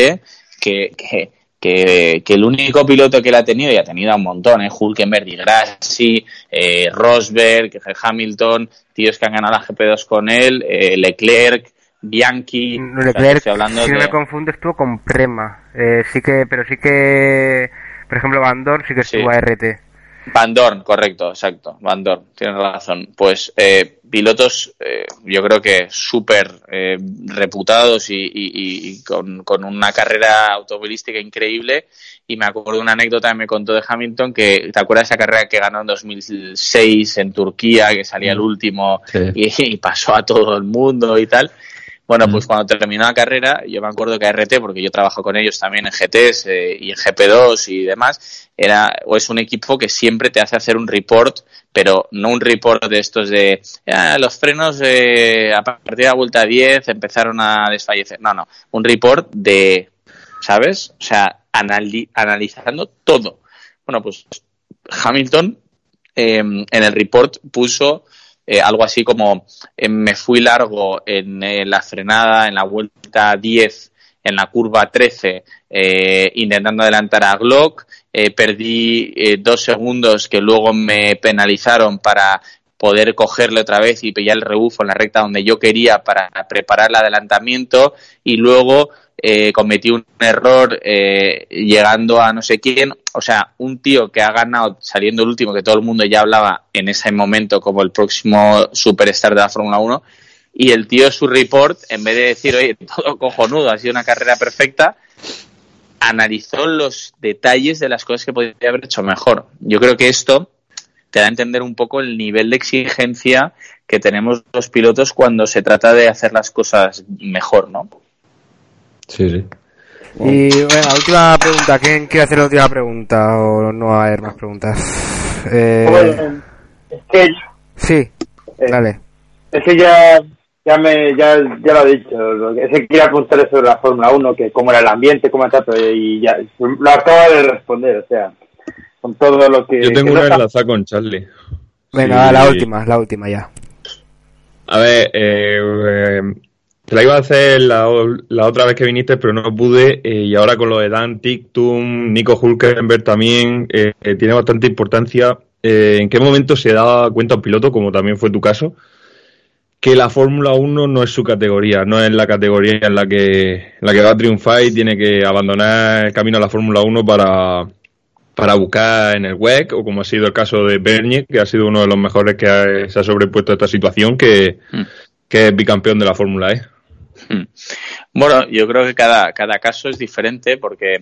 que, que, que, que, el único piloto que él ha tenido, y ha tenido un montón, ¿eh? Hulkenberg, Di Grassi, eh, Rosberg, Hamilton, tíos que han ganado la GP2 con él, eh, Leclerc, Bianchi. Leclerc, o sea, hablando si de... no me confundo, estuvo con Prema. Eh, sí que, pero sí que Por ejemplo, Van Dorn sí que Sí. estuvo a RT. Van Dorn, correcto, exacto. Van Dorn, tienes razón. Pues eh, pilotos, eh, yo creo que súper eh, reputados y, y- y- y con, con una carrera automovilística increíble. Y me acuerdo de una anécdota que me contó de Hamilton, que te acuerdas de esa carrera que ganó en 2006 en Turquía, que salía el último Sí. y, y pasó a todo el mundo y tal. Bueno, pues cuando terminó la carrera, yo me acuerdo que RT, porque yo trabajo con ellos también en GTs eh, y en GP2 y demás, era o es un equipo que siempre te hace hacer un report, pero no un report de estos de "Ah, los frenos eh, a partir de la vuelta 10 empezaron a desfallecer. No, no, un report de, ¿sabes? O sea, anali- analizando todo. Bueno, pues Hamilton eh, en el report puso eh, algo así como eh, me fui largo en eh, la frenada, en la vuelta 10, en la curva 13, eh, intentando adelantar a Glock, perdí dos segundos que luego me penalizaron para poder cogerle otra vez y pillar el rebufo en la recta donde yo quería para preparar el adelantamiento y luego eh, cometí un error eh, llegando a no sé quién. O sea, un tío que ha ganado saliendo el último, que todo el mundo ya hablaba en ese momento como el próximo superstar de la Fórmula 1. Y el tío, su report, en vez de decir, oye, todo cojonudo, ha sido una carrera perfecta, analizó los detalles de las cosas que podría haber hecho mejor. Yo creo que esto te da a entender un poco el nivel de exigencia que tenemos los pilotos cuando se trata de hacer las cosas mejor, ¿no? Sí, sí. Y bueno, última pregunta. ¿Quién quiere hacer la última pregunta o no va a haber más preguntas? Eh, Bueno, es que, sí, eh, dale. es que ya, ya, me, ya, ya lo he dicho. Es que quería preguntar sobre la Fórmula 1, que cómo era el ambiente, cómo está todo, y ya lo acabo de responder, o sea, con todo lo que. Yo que tengo no una está- enlazada con Charlie. Venga, Sí. la última, la última ya. A ver, eh, eh, te la iba a hacer la, la otra vez que viniste, pero no pude. eh, y ahora con lo de Dan Tictum, Nico Hulkenberg también, eh, eh, tiene bastante importancia. eh, ¿En qué momento se da cuenta un piloto, como también fue tu caso, que la Fórmula 1 no es su categoría, no es la categoría en la que, en la que va a triunfar y tiene que abandonar el camino a la Fórmula 1 para, para buscar en el WEC, o como ha sido el caso de Bernier, que ha sido uno de los mejores que ha- se ha sobrepuesto a esta situación, que, Mm. que es bicampeón de la Fórmula E. Bueno, yo creo que cada, cada caso es diferente porque,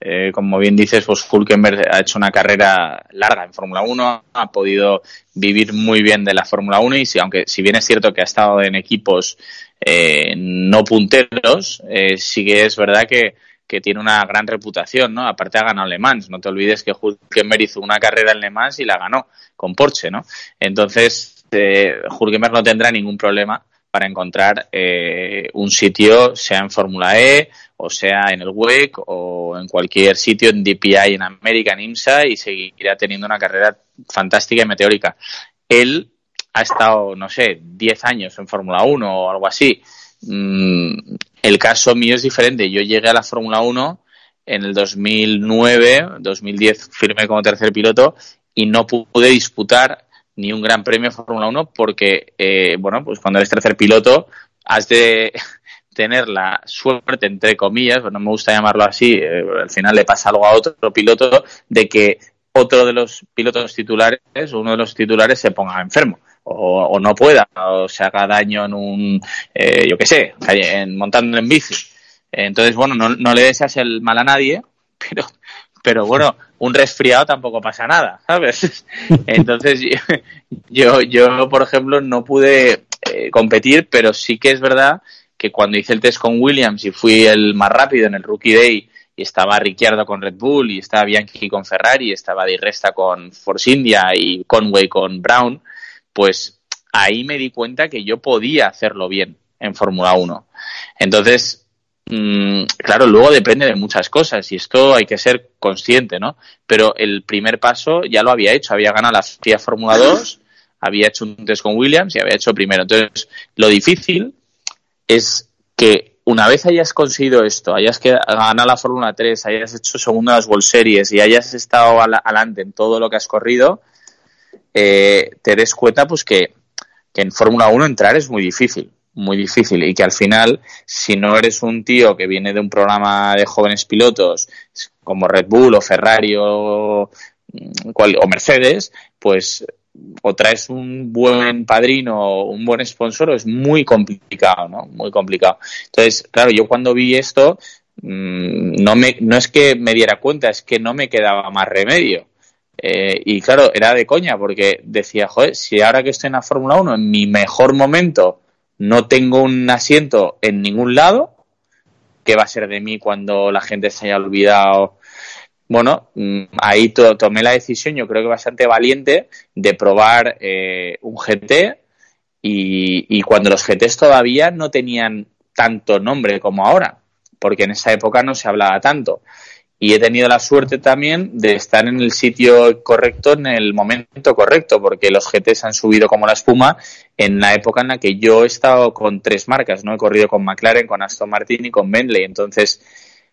eh, como bien dices, pues Hulkenberg ha hecho una carrera larga en Fórmula 1, ha podido vivir muy bien de la Fórmula 1 y si, aunque si bien es cierto que ha estado en equipos eh, no punteros, eh, sí que es verdad que, que tiene una gran reputación, ¿no? Aparte ha ganado Le Mans, no te olvides que Hulkenberg hizo una carrera en Le Mans y la ganó con Porsche, ¿no? Entonces, eh, Hulkenberg no tendrá ningún problema para encontrar eh, un sitio, sea en Fórmula E, o sea en el WEC, o en cualquier sitio en DPI en América, en IMSA, y seguirá teniendo una carrera fantástica y meteórica. Él ha estado, no sé, 10 años en Fórmula 1 o algo así. Mm, el caso mío es diferente. Yo llegué a la Fórmula 1 en el 2009, 2010 firmé como tercer piloto y no pude disputar ni un gran premio Fórmula 1 porque, eh, bueno, pues cuando eres tercer piloto has de tener la suerte, entre comillas, pues no me gusta llamarlo así, eh, al final le pasa algo a otro piloto, de que otro de los pilotos titulares, uno de los titulares se ponga enfermo o, no pueda o se haga daño en un, eh, yo qué sé, en, montando en bici. Entonces, bueno, no, no le deseas el mal a nadie, pero pero bueno, un resfriado tampoco pasa nada, ¿sabes? Entonces yo, yo por ejemplo, no pude eh, competir, pero sí que es verdad que cuando hice el test con Williams y fui el más rápido en el Rookie Day y estaba Ricciardo con Red Bull y estaba Bianchi con Ferrari, y estaba Di Resta con Force India y Conway con Brown, pues ahí me di cuenta que yo podía hacerlo bien en Fórmula 1. Entonces, Mm, claro, luego depende de muchas cosas y esto hay que ser consciente, ¿no? Pero el primer paso ya lo había hecho, había ganado la FIA Fórmula 2, había hecho un test con Williams y había hecho primero. Entonces, lo difícil es que una vez hayas conseguido esto, hayas ganado la Fórmula 3, hayas hecho segundo en las World Series y hayas estado al adelante en todo lo que has corrido, eh, te des cuenta pues que, que en Fórmula 1 entrar es muy difícil muy difícil y que al final, si no eres un tío que viene de un programa de jóvenes pilotos como Red Bull o Ferrari o, mm, cual- o Mercedes, pues o traes un buen padrino o un buen sponsor es muy complicado, ¿no? Muy complicado. Entonces, claro, yo cuando vi esto, mm, no, me, no es que me diera cuenta, es que no me quedaba más remedio. Eh, y claro, era de coña, porque decía, joder, si ahora que estoy en la Fórmula 1, en mi mejor momento, no tengo un asiento en ningún lado, ¿qué va a ser de mí cuando la gente se haya olvidado? Bueno, mm, ahí to- tomé la decisión, yo creo que bastante valiente, de probar eh, un GT y, y cuando los GTs todavía no tenían tanto nombre como ahora, porque en esa época no se hablaba tanto. Y he tenido la suerte también de estar en el sitio correcto en el momento correcto, porque los GTs han subido como la espuma en la época en la que yo he estado con tres marcas, ¿no? He corrido con McLaren, con Aston Martin y con Bentley. Entonces,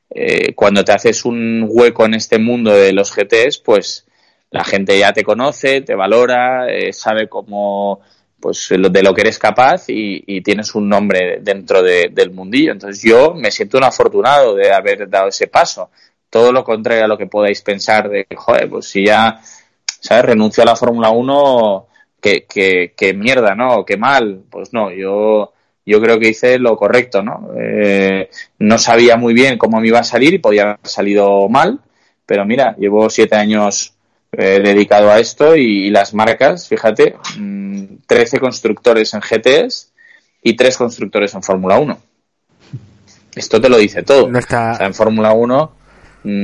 eh, cuando te haces un hueco en este mundo de los GTs, pues la gente ya te conoce, te valora, eh, sabe cómo, pues de lo que eres capaz y, y tienes un nombre dentro de- del mundillo. Entonces yo me siento un afortunado de haber dado ese paso. Todo lo contrario a lo que podáis pensar de, joder, pues si ya, ¿sabes? Renuncio a la Fórmula 1, que, que, que mierda, ¿no? Qué mal. Pues no, yo, yo creo que hice lo correcto, ¿no? Eh, no sabía muy bien cómo me iba a salir y podía haber salido mal, pero mira, llevo siete años eh, dedicado a esto y, y las marcas, fíjate, mm, 13 constructores en GTs y 3 constructores en Fórmula 1. Esto te lo dice todo. No está- O sea, en Fórmula 1, mm,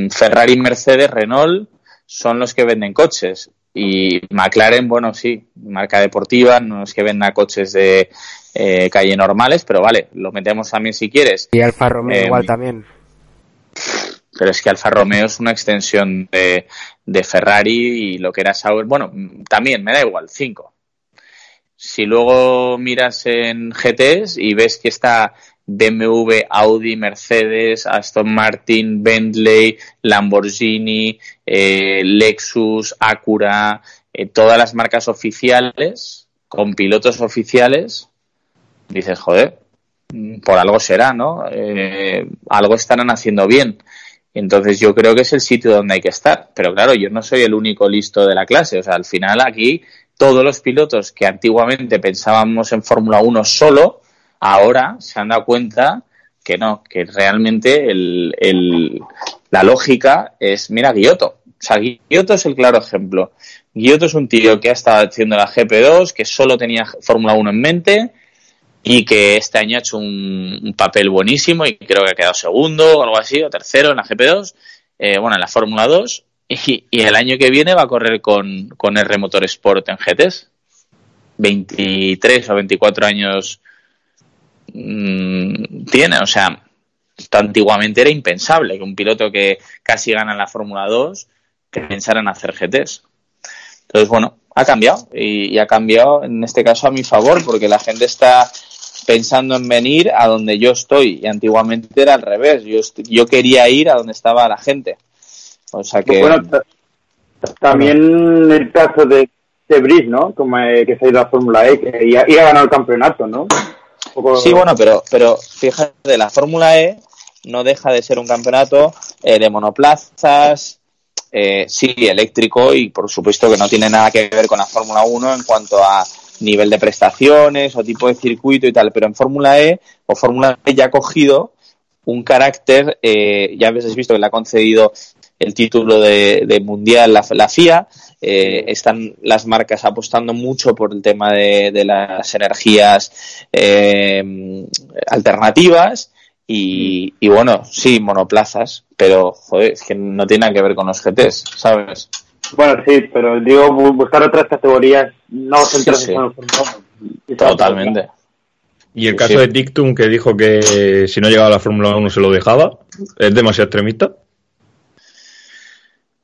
Ferrari, Mercedes, Renault son los que venden coches. Y McLaren, bueno, sí, marca deportiva, no es que venda coches de eh, calle normales, pero vale, lo metemos también si quieres. Y Alfa Romeo Eh, igual también. Pero es que Alfa Romeo es una extensión de, de Ferrari y lo que era Sauber. Bueno, mm, también me da igual, cinco. Si luego miras en GTs y ves que está BMW, Audi, Mercedes, Aston Martin, Bentley, Lamborghini, eh, Lexus, Acura, eh, todas las marcas oficiales, con pilotos oficiales, dices, joder, mm, por algo será, ¿no? Eh, algo estarán haciendo bien. Entonces yo creo que es el sitio donde hay que estar. Pero claro, yo no soy el único listo de la clase. O sea, al final aquí todos los pilotos que antiguamente pensábamos en Fórmula 1 solo, ahora se han dado cuenta que no, que realmente la lógica es, mira, Giotto. O sea, Giotto es el claro ejemplo. Giotto es un tío que ha estado haciendo la GP2, que solo tenía Fórmula 1 en mente y que este año ha hecho un, papel buenísimo y creo que ha quedado segundo o algo así, o tercero en la GP2, eh, bueno, en la Fórmula 2 y, el año que viene va a correr con, con R Motorsport en GTs. 23 o 24 años mm, tiene, o sea, antiguamente era impensable que un piloto que casi gana en la Fórmula 2 que pensara en hacer GTs. Entonces, bueno, ha cambiado y, y ha cambiado en este caso a mi favor porque la gente está pensando en venir a donde yo estoy y antiguamente era al revés. Yo, yo quería ir a donde estaba la gente. O sea que... Bueno, ta- también el caso de, de Brice, ¿no? Como eh, que se ha ido a Fórmula E, que ya ha ganado el campeonato, ¿no? Sí, bueno, pero, pero fíjate, la Fórmula E no deja de ser un campeonato eh, de monoplazas, eh, sí, eléctrico y por supuesto que no tiene nada que ver con la Fórmula 1 en cuanto a nivel de prestaciones o tipo de circuito y tal, pero en Fórmula E o Fórmula E ya ha cogido un carácter, eh, ya habéis visto que le ha concedido el título de, de mundial la, la FIA, eh, están las marcas apostando mucho por el tema de, de las energías eh, alternativas y, y bueno, sí, monoplazas, pero joder, es que no tiene nada que ver con los GTs, ¿sabes? Bueno, sí, pero digo, bu- buscar otras categorías, no centrarse sí. en el Fórmula 1. Totalmente. Y el Sí, caso sí. de Dictum que dijo que si no llegaba a la Fórmula 1 se lo dejaba, ¿es demasiado extremista?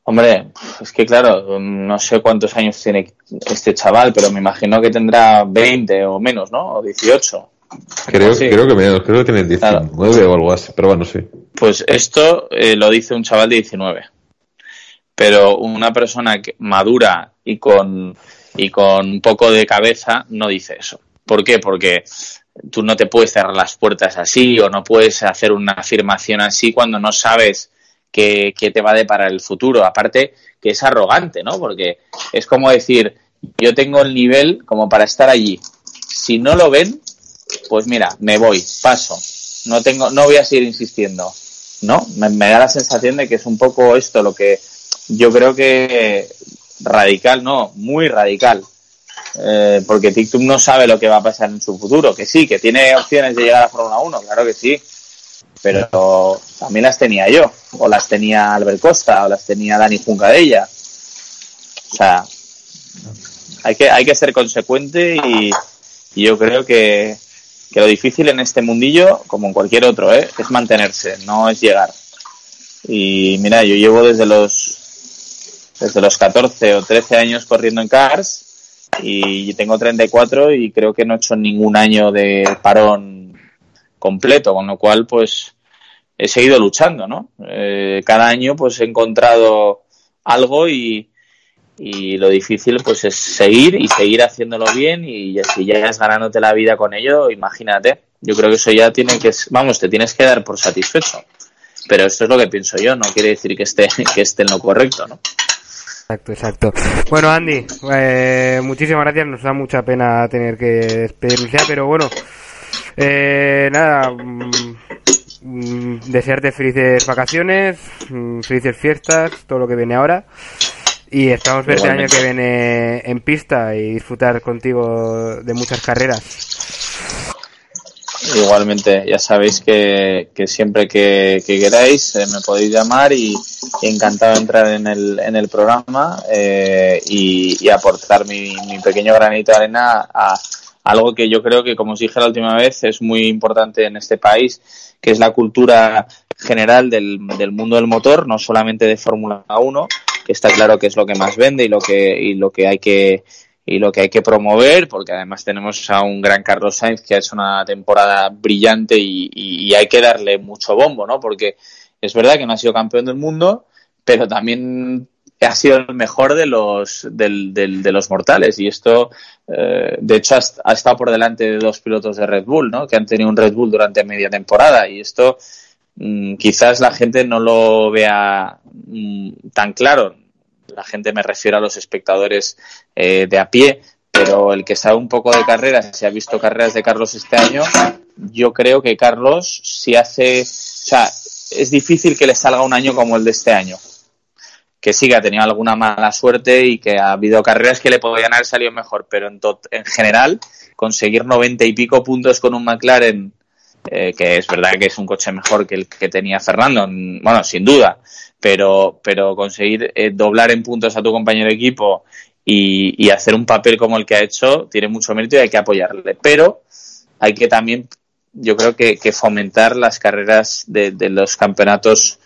Hombre, es que claro, no sé cuántos años tiene este chaval, pero me imagino que tendrá 20 o menos, ¿no? O 18. Creo, Sí. creo que menos, creo que tiene 19 o algo así, pero bueno, sí. Pues esto eh, lo dice un chaval de 19. Pero una persona que- madura y con, y con un poco de cabeza no dice eso. ¿Por qué? Porque tú no te puedes cerrar las puertas así o no puedes hacer una afirmación así cuando no sabes qué, qué te va a deparar el futuro. Aparte que es arrogante, ¿no? Porque es como decir, yo tengo el nivel como para estar allí. Si no lo ven, pues mira, me voy, paso. No tengo, no voy a seguir insistiendo. ¿No? Me, da la sensación de que es un poco esto lo que yo creo que radical, no, muy radical. Eh, porque TikTok no sabe lo que va a pasar en su futuro. Que sí, que tiene opciones de llegar a Fórmula 1, claro que sí. Pero también las tenía yo, o las tenía Albert Costa, o las tenía Dani Juncadella. O sea, hay que, hay que ser consecuente y, yo creo que, que, lo difícil en este mundillo, como en cualquier otro, ¿eh? es mantenerse, no es llegar. Y mira, yo llevo desde los desde los 14 o 13 años corriendo en cars y tengo 34 y creo que no he hecho ningún año de parón completo, con lo cual pues he seguido luchando, ¿no? Eh, cada año pues he encontrado algo y, y lo difícil pues es seguir y seguir haciéndolo bien y si llegas ganándote la vida con ello, imagínate. Yo creo que eso ya tiene que, vamos, te tienes que dar por satisfecho. Pero esto es lo que pienso yo, no quiere decir que esté, que esté en lo correcto, ¿no? Exacto, exacto. Bueno, Andy, eh, muchísimas gracias. Nos da mucha pena tener que despedirnos ya, pero bueno, eh, nada, mm, desearte felices vacaciones, mm, felices fiestas, todo lo que viene ahora. Y esperamos verte el año que viene en pista y disfrutar contigo de muchas carreras. Igualmente, ya sabéis que, que siempre que, que queráis eh, me podéis llamar y, y, encantado de entrar en el, en el programa eh, y, y, aportar mi, mi, pequeño granito de arena a algo que yo creo que, como os dije la última vez, es muy importante en este país, que es la cultura general del, del mundo del motor, no solamente de Fórmula 1, que está claro que es lo que más vende y lo que, y lo que hay que y lo que hay que promover, porque además tenemos a un gran Carlos Sainz que ha hecho una temporada brillante y, y, hay que darle mucho bombo, ¿no? Porque es verdad que no ha sido campeón del mundo, pero también ha sido el mejor de los del, de los mortales y esto eh, de hecho ha, estado por delante de dos pilotos de Red Bull ¿no? que han tenido un Red Bull durante media temporada y esto mmm, quizás la gente no lo vea mmm, tan claro la gente me refiero a los espectadores eh, de a pie, pero el que sabe un poco de carreras, si ha visto carreras de Carlos este año, yo creo que Carlos, si hace, o sea, es difícil que le salga un año como el de este año. Que sí, que ha tenido alguna mala suerte y que ha habido carreras que le podrían haber salido mejor, pero en, en general, conseguir noventa y pico puntos con un McLaren, eh, que es verdad que es un coche mejor que el que tenía Fernando, bueno, sin duda, pero, pero conseguir eh, doblar en puntos a tu compañero de equipo y, y, hacer un papel como el que ha hecho tiene mucho mérito y hay que apoyarle. Pero hay que también, yo creo que, que fomentar las carreras de, de los campeonatos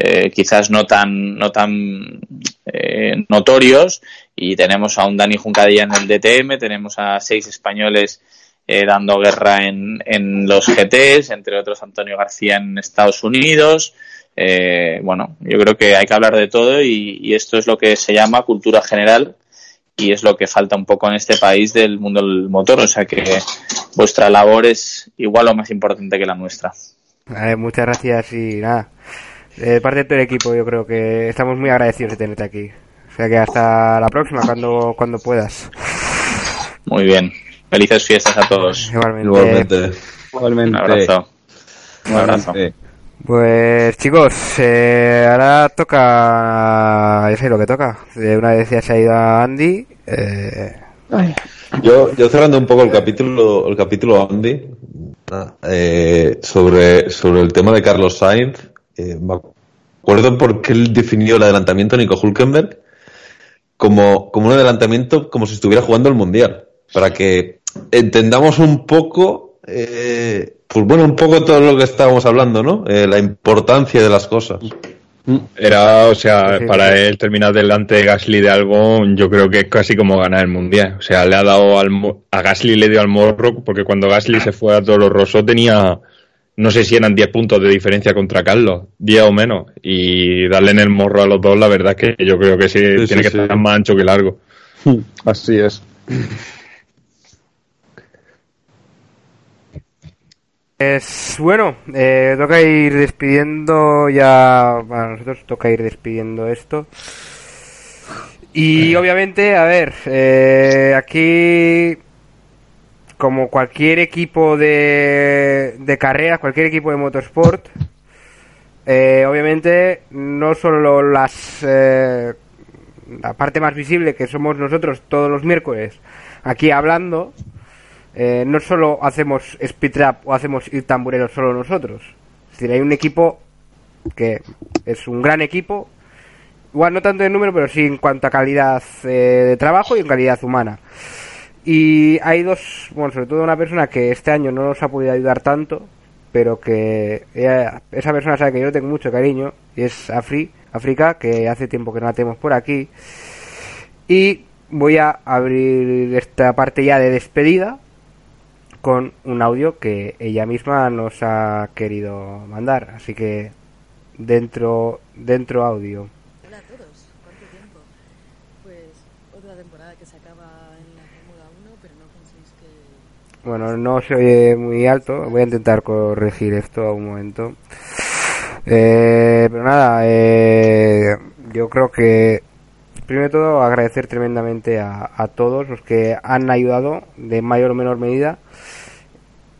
eh, quizás no tan, no tan eh, notorios y tenemos a un Dani Juncadilla en el DTM, tenemos a seis españoles eh, dando guerra en, en los GTs, entre otros Antonio García en Estados Unidos, eh, bueno, yo creo que hay que hablar de todo y, esto es lo que se llama cultura general y es lo que falta un poco en este país del mundo del motor. O sea que vuestra labor es igual o más importante que la nuestra. Muchas gracias y nada. De parte de todo el equipo yo creo que estamos muy agradecidos de tenerte aquí. O sea que hasta la próxima cuando, cuando puedas. Muy bien. Felices fiestas a todos. Igualmente. Igualmente. Igualmente. Un abrazo. Un abrazo. Pues chicos, eh, ahora toca, ya sé lo que toca. De una vez ya se ha ido a Andy. Eh... Yo, yo cerrando un poco el capítulo, el capítulo Andy, eh, sobre, sobre el tema de Carlos Sainz, eh, me acuerdo porque él definió el adelantamiento Nico Hulkenberg como, como un adelantamiento como si estuviera jugando el mundial, para que entendamos un poco eh, pues bueno, un poco todo lo que estábamos hablando, ¿no? Eh, la importancia de las cosas. Era, o sea, para él terminar delante de Gasly de algo, yo creo que es casi como ganar el mundial. O sea, le ha dado al, a Gasly le dio al morro, porque cuando Gasly se fue a Toro Rosso tenía, no sé si eran 10 puntos de diferencia contra Carlos, 10 o menos. Y darle en el morro a los dos, la verdad es que yo creo que sí, sí tiene sí, que sí. estar más ancho que largo. Así es. Pues bueno, eh, toca ir despidiendo ya. Bueno, nosotros toca ir despidiendo esto. Y obviamente, a ver, eh, aquí, como cualquier equipo de, de carreras, cualquier equipo de motorsport, eh, obviamente no solo las eh, la parte más visible que somos nosotros todos los miércoles aquí hablando, eh, no solo hacemos speed trap o hacemos ir tamburero solo nosotros. Es decir, hay un equipo que es un gran equipo, igual no tanto en número, pero sí en cuanto a calidad eh, de trabajo y en calidad humana. Y hay dos, bueno, sobre todo una persona que este año no nos ha podido ayudar tanto, pero que esa persona sabe que yo tengo mucho cariño, y es Afri, África, que hace tiempo que no la tenemos por aquí. Y voy a abrir esta parte ya de despedida con un audio que ella misma nos ha querido mandar. Así que dentro, dentro audio. Hola a todos, ¿cuánto tiempo? Pues otra temporada que se acaba en la Fórmula 1, pero no penséis que... Bueno, no se oye muy alto. Voy a intentar corregir esto un momento. Eh, pero nada, eh, yo creo que primero de todo agradecer tremendamente a, a todos los que han ayudado de mayor o menor medida.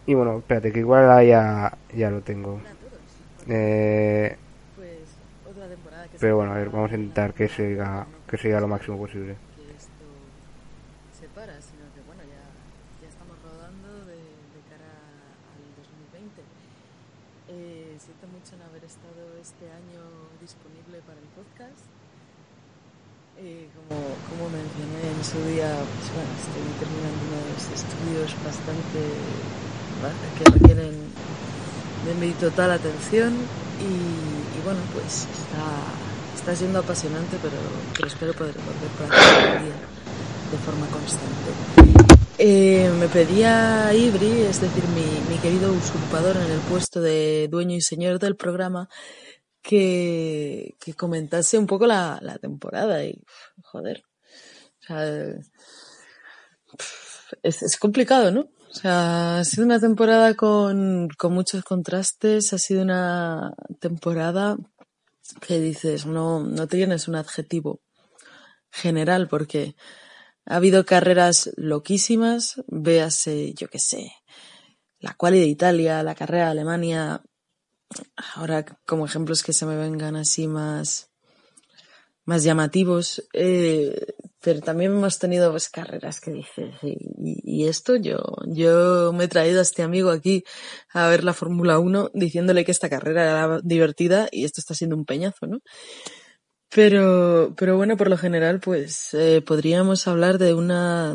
Y bueno, espérate, que igual ya, ya lo tengo. A Eh, pues se pero bueno, a ver, vamos a intentar que 1, que pero siga no lo máximo posible. Que esto se para, sino que bueno, ya, ya estamos rodando de, de cara al 2020. Eh, siento mucho no haber estado este año disponible para el podcast. Eh, como, como mencioné en su día, pues estoy terminando unos estudios bastante que requieren de mi total atención y, bueno, pues está, siendo apasionante, pero, pero espero poder volver aquí algún día de forma constante. Eh, me pedía Ibri, es decir, mi, querido usurpador en el puesto de dueño y señor del programa, que, que comentase un poco la, temporada y, joder, sea, es, es complicado, ¿no? O sea, ha sido una temporada con, con muchos contrastes, ha sido una temporada que dices, no, no tienes un adjetivo general porque ha habido carreras loquísimas, véase, yo qué sé, la quali de Italia, la carrera de Alemania, ahora como ejemplos que se me vengan así más, más llamativos, eh, pero también hemos tenido pues, carreras que dices, y, esto yo, yo me he traído a este amigo aquí a ver la Fórmula 1 diciéndole que esta carrera era divertida y esto está siendo un peñazo, ¿no? Pero, pero bueno, por lo general, pues eh, podríamos hablar de una,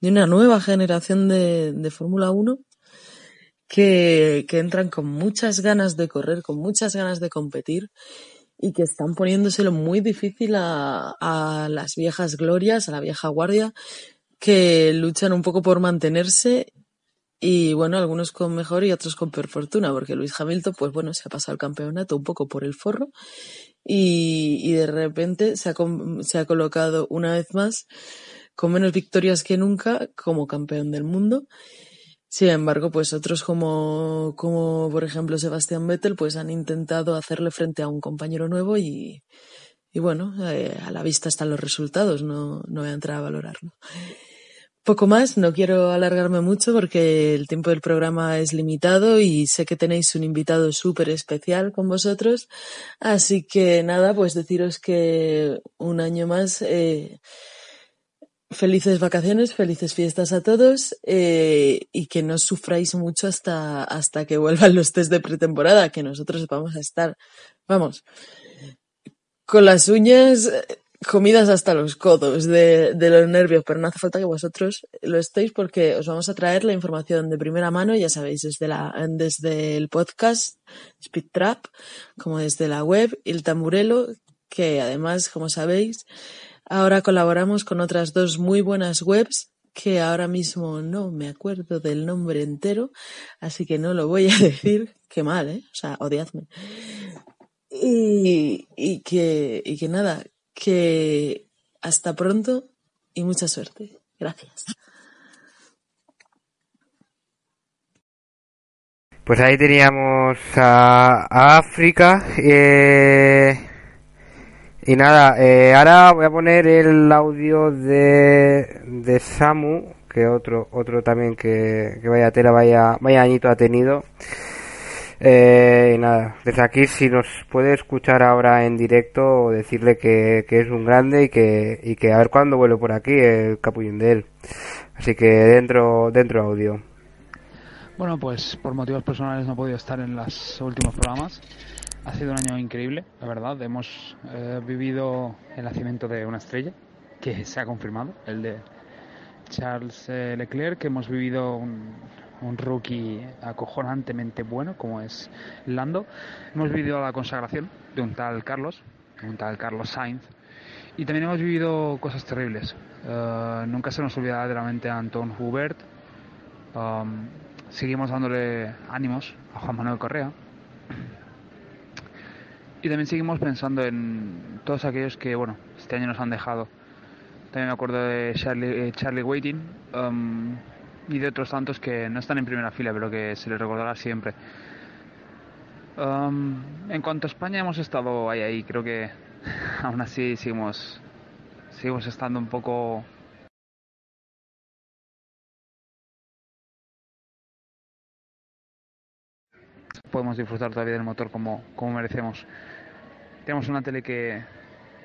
de una nueva generación de, de Fórmula 1 que, que entran con muchas ganas de correr, con muchas ganas de competir y que están poniéndoselo muy difícil a, a las viejas glorias, a la vieja guardia, que luchan un poco por mantenerse y bueno, algunos con mejor y otros con peor fortuna, porque Luis Hamilton, pues bueno, se ha pasado el campeonato un poco por el forro y, y de repente se ha, se ha colocado una vez más con menos victorias que nunca como campeón del mundo. Sin embargo, pues otros como, como por ejemplo Sebastián Vettel, pues han intentado hacerle frente a un compañero nuevo y, y bueno, eh, a la vista están los resultados, no, no voy a entrar a valorarlo. Poco más, no quiero alargarme mucho porque el tiempo del programa es limitado y sé que tenéis un invitado súper especial con vosotros. Así que nada, pues deciros que un año más, eh, felices vacaciones, felices fiestas a todos eh, y que no sufráis mucho hasta, hasta que vuelvan los test de pretemporada, que nosotros vamos a estar, vamos, con las uñas eh, comidas hasta los codos de, de los nervios, pero no hace falta que vosotros lo estéis porque os vamos a traer la información de primera mano, ya sabéis, desde, la, desde el podcast Speed Trap, como desde la web Il Tamburelo, que además, como sabéis, ahora colaboramos con otras dos muy buenas webs que ahora mismo no me acuerdo del nombre entero, así que no lo voy a decir, qué mal, ¿eh? O sea, odiadme. Y, que, y que nada, que hasta pronto y mucha suerte. Gracias. Pues ahí teníamos a, a África. eh, y nada, eh, ahora voy a poner el audio de, de Samu, que otro otro también que, que vaya tela, vaya, vaya añito ha tenido. Eh, y nada, desde aquí si nos puede escuchar ahora en directo, decirle que, que es un grande y que, y que a ver cuándo vuelve por aquí el capullín de él. Así que dentro, dentro audio. Bueno, pues por motivos personales no he podido estar en los últimos programas. Ha sido un año increíble, la verdad. Hemos eh, vivido el nacimiento de una estrella, que se ha confirmado, el de Charles eh, Leclerc, que hemos vivido un, rookie acojonantemente bueno, como es Lando. Hemos vivido la consagración de un tal Carlos, un tal Carlos Sainz. Y también hemos vivido cosas terribles. Eh, nunca se nos olvidará de la mente a Anton Hubert. Um, seguimos dándole ánimos a Juan Manuel Correa. Y también seguimos pensando en todos aquellos que, bueno, este año nos han dejado. También me acuerdo de Charlie, eh, Charlie Waiting um, y de otros tantos que no están en primera fila, pero que se les recordará siempre. Um, en cuanto a España, hemos estado ahí, ahí. Creo que aún así seguimos, seguimos estando un poco podemos disfrutar todavía del motor como, como merecemos. Tenemos una tele que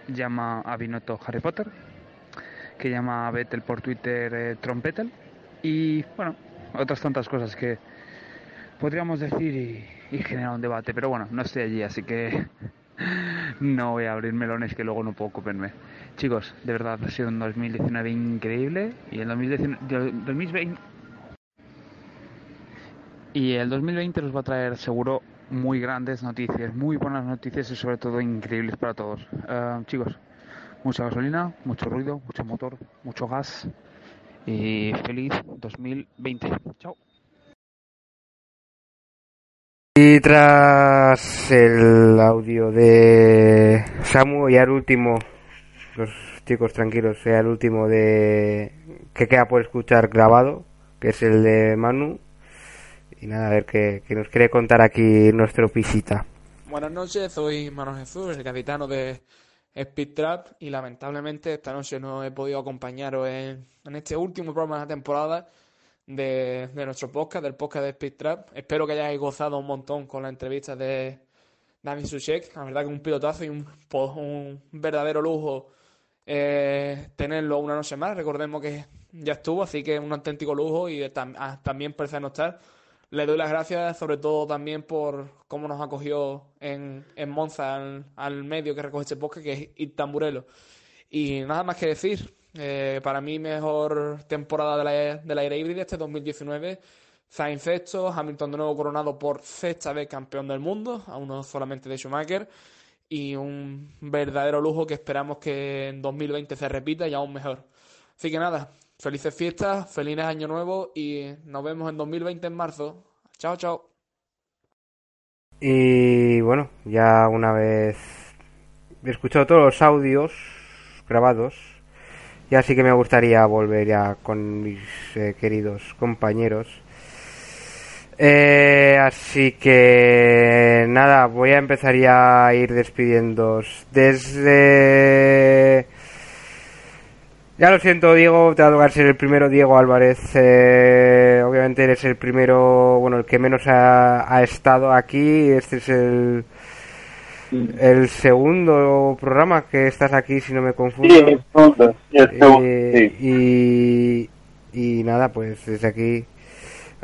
llama a Binotto Harry Potter, que llama a Vettel por Twitter eh, Trompetel y bueno, otras tantas cosas que podríamos decir y, generar un debate, pero bueno, no estoy allí, así que no voy a abrir melones que luego no puedo comerme. Chicos, de verdad ha sido un 2019 increíble y el 2019, 2020 y el 2020 nos va a traer seguro muy grandes noticias, muy buenas noticias y sobre todo increíbles para todos. Eh, chicos, mucha gasolina, mucho ruido, mucho motor, mucho gas y feliz 2020. Chao. Y tras el audio de Samu, ya el último, los chicos tranquilos, sea el último de que queda por escuchar grabado, que es el de Manu. Y nada, a ver qué, nos quiere contar aquí nuestro pisita. Buenas noches, soy Manuel Jesús, el capitano de Speed Trap y lamentablemente esta noche no he podido acompañaros en, en este último programa de la temporada de, nuestro podcast, del podcast de Speed Trap. Espero que hayáis gozado un montón con la entrevista de Dani Suchek. La verdad que un pilotazo y un, verdadero lujo eh, tenerlo una noche más. Recordemos que ya estuvo, así que un auténtico lujo y tam- también parece no estar. Le doy las gracias sobre todo también por cómo nos acogió en, en Monza al, medio que recoge este podcast, que es Itamburelo. Y nada más que decir, eh, para mí mejor temporada de la, de la era híbrida este 2019. Sainz sexto, Hamilton de nuevo coronado por sexta vez campeón del mundo, a uno solamente de Schumacher. Y un verdadero lujo que esperamos que en 2020 se repita y aún mejor. Así que nada, felices fiestas, felices año nuevo y nos vemos en 2020 en marzo. Chao, chao. Y bueno, ya una vez he escuchado todos los audios grabados, ya sí que me gustaría volver ya con mis eh, queridos compañeros. Eh, así que nada, voy a empezar ya a ir despidiéndoos desde... Ya lo siento, Diego, te va a tocar ser el primero, Diego Álvarez. Eh, obviamente eres el primero, bueno, el que menos ha, ha estado aquí. Este es el, el segundo programa que estás aquí, si no me confundo. Sí, el segundo, sí, Eh, y, y nada, pues desde aquí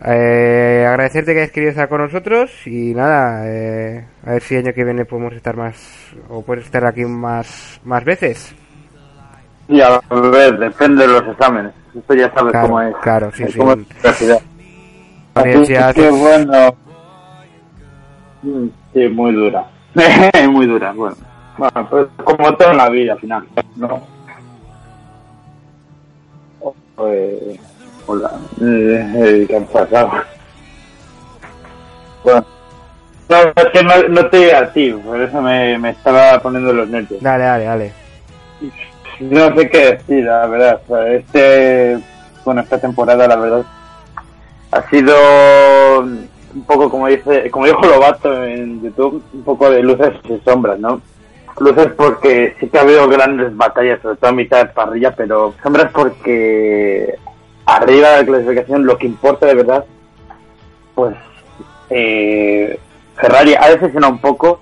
eh, agradecerte que hayas querido estar con nosotros y nada, eh, a ver si el año que viene podemos estar más, o puedes estar aquí más, más veces. Y a ver, depende de los exámenes. Esto ya sabes Claro, cómo es. claro, sí, Es sí. como en la universidad. Universidad que es- bueno. Mm, Sí, muy dura. muy dura, bueno. Bueno, pues como todo en la vida, al final. No. Eh, hola. Eh, eh, ¿Qué ha pasado? Bueno. No, es que no, no te diga a ti, por eso me, me estaba poniendo los nervios. Dale, dale, dale. No sé qué decir, la verdad. Este, bueno, esta temporada, la verdad, ha sido un poco como dice, como dijo Lobato en YouTube, un poco de luces y sombras, ¿no? Luces porque sí que ha habido grandes batallas, sobre todo a mitad de parrilla, pero sombras porque arriba de la clasificación lo que importa de verdad, pues eh, Ferrari ha decepcionado un poco,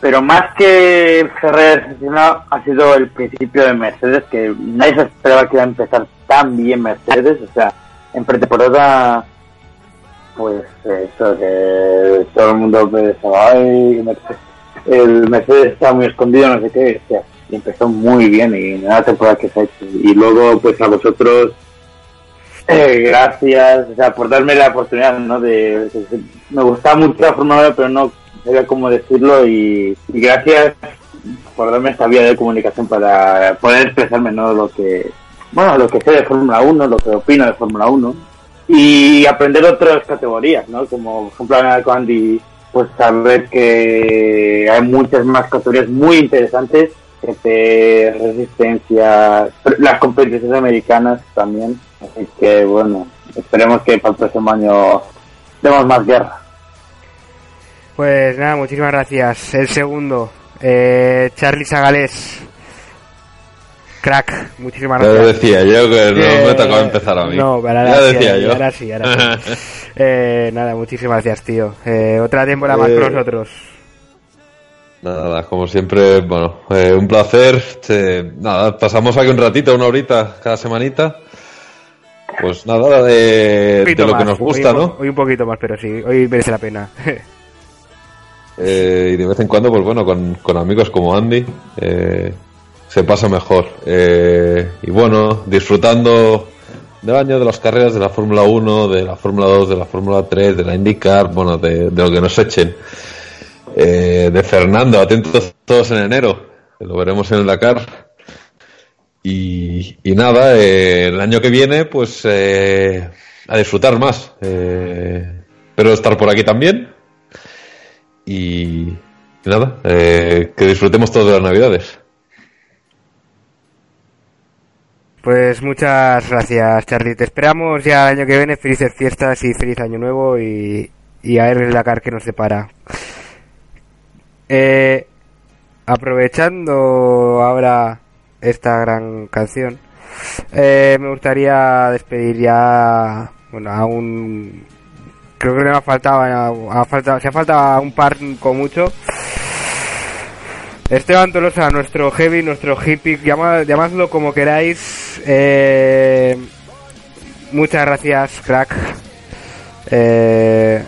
pero más que decepcionado ha sido el principio de Mercedes, que nadie se esperaba que iba a empezar tan bien Mercedes, o sea, en pretemporada pues eso que todo el mundo pensaba ay Mercedes- el Mercedes está muy escondido no sé qué o sea, y empezó muy bien y nada temporada que se ha hecho y luego pues a vosotros eh, gracias o sea por darme la oportunidad no de, me gustaba mucho la Fórmula 1 pero no sabía cómo decirlo y, gracias por darme esta vía de comunicación para poder expresarme no lo que bueno lo que sé de Fórmula 1 lo que opino de Fórmula 1 y aprender otras categorías, ¿no? Como por ejemplo hablar con Andy, pues saber que hay muchas más categorías muy interesantes, GT, resistencia, las competiciones americanas también, así que bueno, esperemos que para el próximo año demos más guerra. Pues nada, muchísimas gracias. El segundo, eh, Charlie Sagales. Crack, muchísimas Ya gracias. decía yo que no Eh, me tocaba empezar a mí. No, pero ahora ya sí, decía yo. ahora sí, ahora sí. Eh, nada, muchísimas gracias, tío. Eh, otra temporada más Eh, con nosotros. Nada, como siempre, bueno, eh, un placer. Eh, nada, pasamos aquí un ratito, una horita cada semanita. Pues nada, de, de lo que nos gusta, ¿no? Hoy un poquito más, pero sí, hoy merece la pena. Eh, y de vez en cuando, pues bueno, con, con amigos como Andy, eh, se pasa mejor. Eh, y bueno, disfrutando del año de las carreras de la Fórmula 1, de la Fórmula 2, de la Fórmula 3, de la IndyCar, bueno, de, lo que nos echen. De Fernando, atentos todos en enero, lo veremos en el Dakar. Y, y nada, el año que viene, pues a disfrutar más. Espero estar por aquí también. Y, nada, eh, que disfrutemos todas las navidades. Pues muchas gracias, Charlie. Te esperamos ya el año que viene. Felices fiestas y feliz año nuevo y, y a ver el Dakar que nos separa. Eh, aprovechando ahora esta gran canción, eh, me gustaría despedir ya, bueno, a un, creo que me ha faltado, ha faltado, se ha faltado un par con mucho. Esteban Tolosa, nuestro heavy, nuestro hippie, llama- llamadlo como queráis. Eh, muchas gracias, crack. Eh,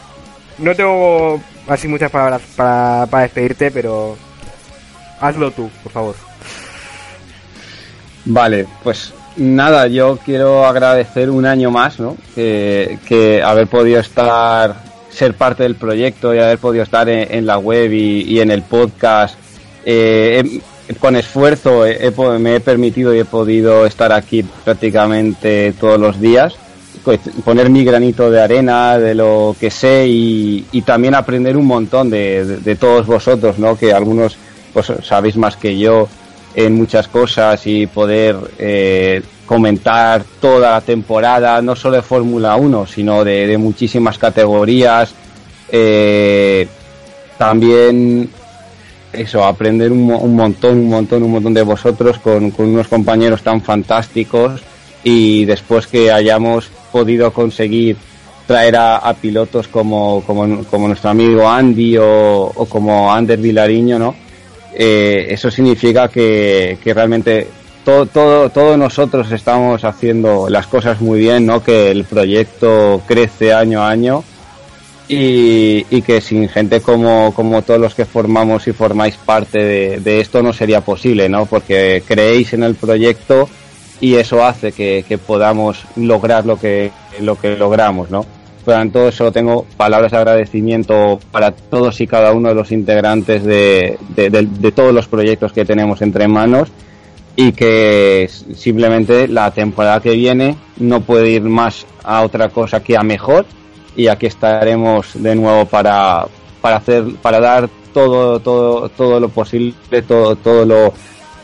no tengo así muchas palabras para, para despedirte, pero hazlo tú, por favor. Vale, pues nada, yo quiero agradecer un año más, ¿no? Que, haber podido estar, ser parte del proyecto y haber podido estar en, la web y, en el podcast. Eh, he- con esfuerzo me he permitido y he podido estar aquí prácticamente todos los días, pues, poner mi granito de arena de lo que sé y, y también aprender un montón de, de- de todos vosotros, ¿no? Que algunos pues sabéis más que yo en muchas cosas y poder eh, comentar toda la temporada, no solo de Fórmula 1, sino de, de muchísimas categorías. Eh, también eso, aprender un, un montón, un montón, un montón de vosotros con, con unos compañeros tan fantásticos y después que hayamos podido conseguir traer a, a pilotos como, como, como nuestro amigo Andy o, o como Ander Vilariño, ¿no? Eh, eso significa que, que realmente todo, todo, todos nosotros estamos haciendo las cosas muy bien, ¿no? Que el proyecto crece año a año y, y que sin gente como, como todos los que formamos y formáis parte de, de esto no sería posible, ¿no? Porque creéis en el proyecto y eso hace que, que podamos lograr lo que, lo que logramos, ¿no? Por tanto, solo tengo palabras de agradecimiento para todos y cada uno de los integrantes de, todos los proyectos que tenemos entre manos y que simplemente la temporada que viene no puede ir más a otra cosa que a mejor y aquí estaremos de nuevo para, para hacer para dar todo todo todo lo posible todo todo lo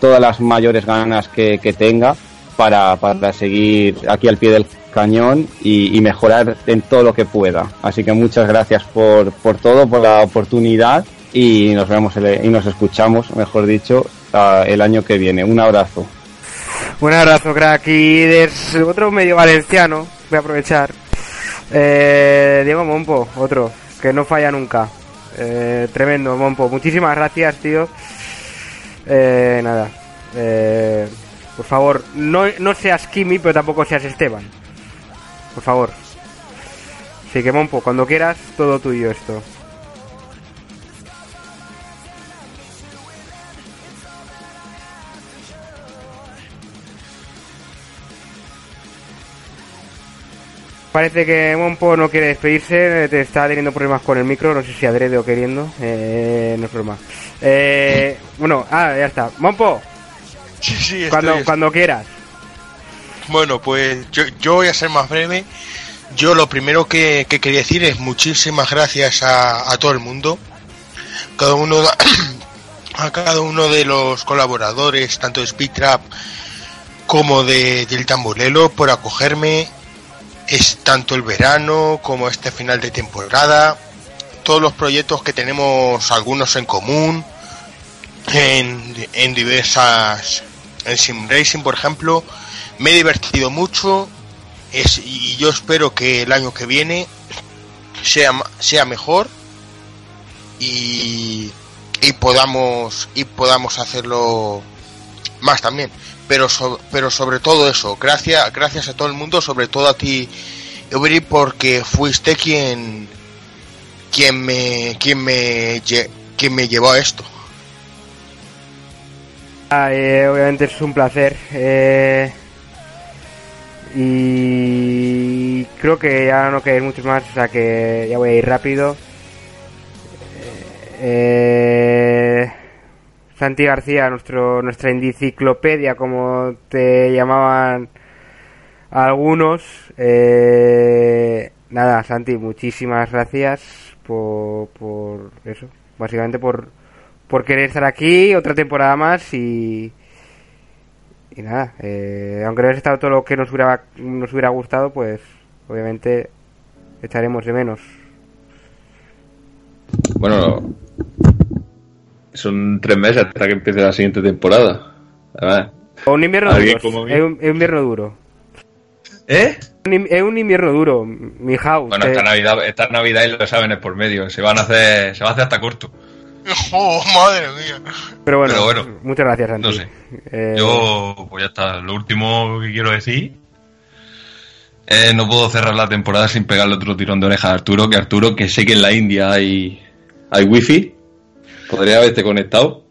todas las mayores ganas que, que tenga para, para seguir aquí al pie del cañón y, y mejorar en todo lo que pueda. Así que muchas gracias por, por todo, por la oportunidad y nos vemos el- y nos escuchamos, mejor dicho, el año que viene. Un abrazo. Un abrazo, crack. Y des otro medio valenciano, voy a aprovechar. Eh, Diego Mompo, otro, que no falla nunca. Eh, tremendo, Mompo. Muchísimas gracias, tío. Eh, nada. Eh, por favor, no, no seas Kimi, pero tampoco seas Esteban. Por favor. Así que, Mompo, cuando quieras, todo tuyo esto. Parece que Mompo no quiere despedirse, te está teniendo problemas con el micro, no sé si adrede o queriendo, eh, no es broma. Eh, bueno, ah, ya está. Mompo, Sí, sí, estoy- cuando, estoy. cuando quieras. Bueno, pues yo, yo voy a ser más breve. Yo lo primero que, que quería decir es muchísimas gracias a, a todo el mundo. Cada uno a cada uno de los colaboradores, tanto de Speed Trap como de, del Tamborelo, por acogerme. Es tanto el verano como este final de temporada. Todos los proyectos que tenemos, algunos en común, en, en diversas. En Sim Racing, por ejemplo. Me he divertido mucho. Es, y yo espero que el año que viene sea, sea mejor y, y podamos y podamos hacerlo más también pero pero sobre todo eso gracias gracias a todo el mundo sobre todo a ti Eury porque fuiste quien quien me quien me quien me llevó a esto Ah, eh, obviamente es un placer. eh, y creo que ya no quedan muchos más, o sea que ya voy a ir rápido. Eh, Santi García, nuestro, nuestra enciclopedia, como te llamaban algunos. eh, nada, Santi, muchísimas gracias por, por eso, básicamente por, por querer estar aquí otra temporada más y y nada eh, aunque no haya estado todo lo que nos hubiera nos hubiera gustado pues obviamente echaremos de menos Bueno, son tres meses hasta que empiece la siguiente temporada. O un invierno duro como es un, es un invierno duro ¿Eh? Es un invierno duro mi house Bueno, esta Navidad, esta Navidad y los exámenes por medio. Se van a hacer, se va a hacer hasta corto. ¡Oh, madre mía! pero bueno, pero bueno, muchas gracias Santi No sé. Eh, Yo, pues ya está. Lo último que quiero decir. eh, no puedo cerrar la temporada sin pegarle otro tirón de oreja a Arturo. Que Arturo, que sé que en la India hay, hay wifi. Podría haberte conectado.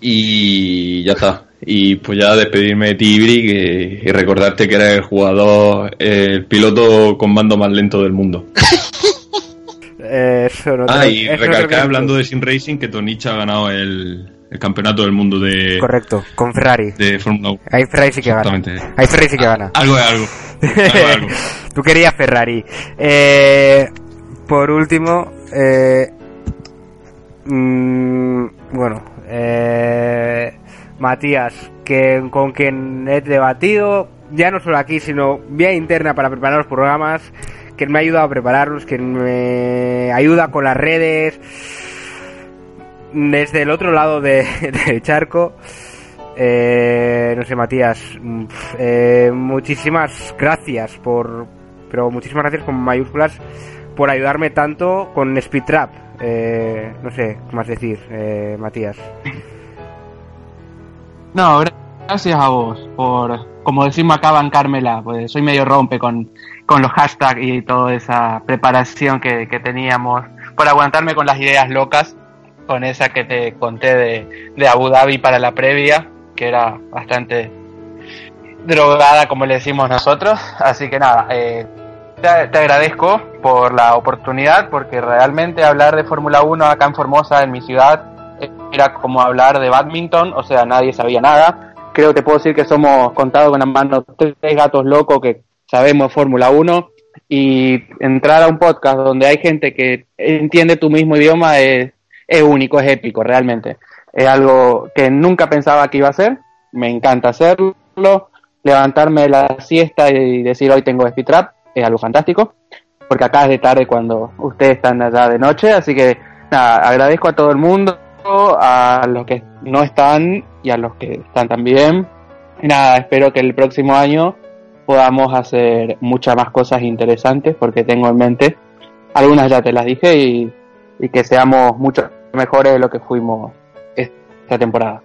Y ya está. Y pues ya despedirme de ti, Ibri, que- y recordarte que eres el jugador, el piloto con mando más lento del mundo. eh, eso no Ah, y recalcar hablando de Sim Racing que Tonicha ha ganado el, el campeonato del mundo de, correcto con Ferrari de Fórmula 1. ahí Ferrari sí que gana ahí Ferrari sí que gana Algo es algo. Algo es algo. Tú querías Ferrari. Eh, por último, eh, mm, bueno, eh, Matías, que con quien he debatido, ya no solo aquí, sino vía interna para preparar los programas, que me ha ayudado a prepararlos, que me ayuda con las redes, desde el otro lado de- del charco. Eh, no sé, Matías, mm, eh, muchísimas gracias por, pero muchísimas gracias con mayúsculas por ayudarme tanto con Speed Trap. Eh, no sé qué más decir, eh, Matías. No, gra- gracias a vos por, como decimos acá, bancármela, pues soy medio rompe con, con los hashtags y toda esa preparación que, que teníamos, por aguantarme con las ideas locas, con esa que te conté de, de Abu Dhabi para la previa, que era bastante drogada, como le decimos nosotros, así que nada, eh, te, agradezco por la oportunidad, porque realmente hablar de Fórmula 1 acá en Formosa, en mi ciudad, era como hablar de badminton, o sea, nadie sabía nada. Creo que puedo decir que somos contados con las manos tres gatos locos que sabemos Fórmula 1 y entrar a un podcast donde hay gente que entiende tu mismo idioma es, es único, es épico, realmente. Es algo que nunca pensaba que iba a ser, me encanta hacerlo, levantarme la siesta y decir hoy tengo Speed Trap es algo fantástico, porque acá es de tarde cuando ustedes están allá de noche, así que nada, agradezco a todo el mundo, a los que no están y a los que están también. Nada, espero que el próximo año podamos hacer muchas más cosas interesantes, porque tengo en mente, algunas ya te las dije, y, y que seamos mucho mejores de lo que fuimos esta temporada.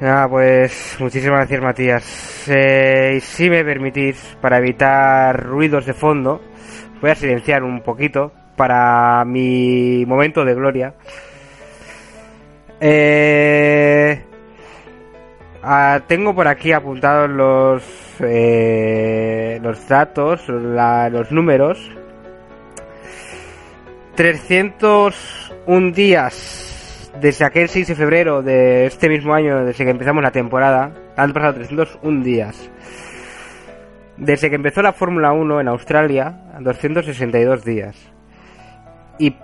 Ah, pues muchísimas gracias Matías. Eh, y si me permitís, para evitar ruidos de fondo, voy a silenciar un poquito para mi momento de gloria. Eh, ah, tengo por aquí apuntados los eh, los datos, la- los números. 301 días desde aquel 6 de febrero de este mismo año, desde que empezamos la temporada. Han pasado 301 días. Desde que empezó la Fórmula 1 en Australia, 262 días. Y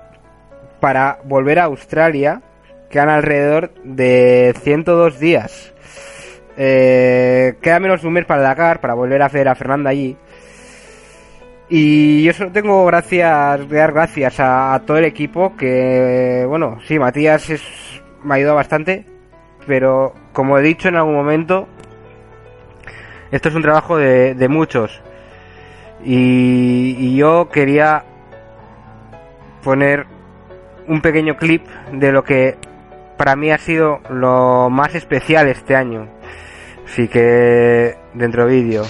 para volver a Australia, quedan alrededor de 102 días. Eh, queda menos de un mes para Dakar, para volver a hacer a Fernanda allí. Y yo solo tengo gracias, dar gracias a, todo el equipo que, bueno, sí, Matías es, me ha ayudado bastante, pero como he dicho en algún momento, esto es un trabajo de, muchos. Y yo quería poner un pequeño clip de lo que para mí ha sido lo más especial este año. Así que dentro vídeo.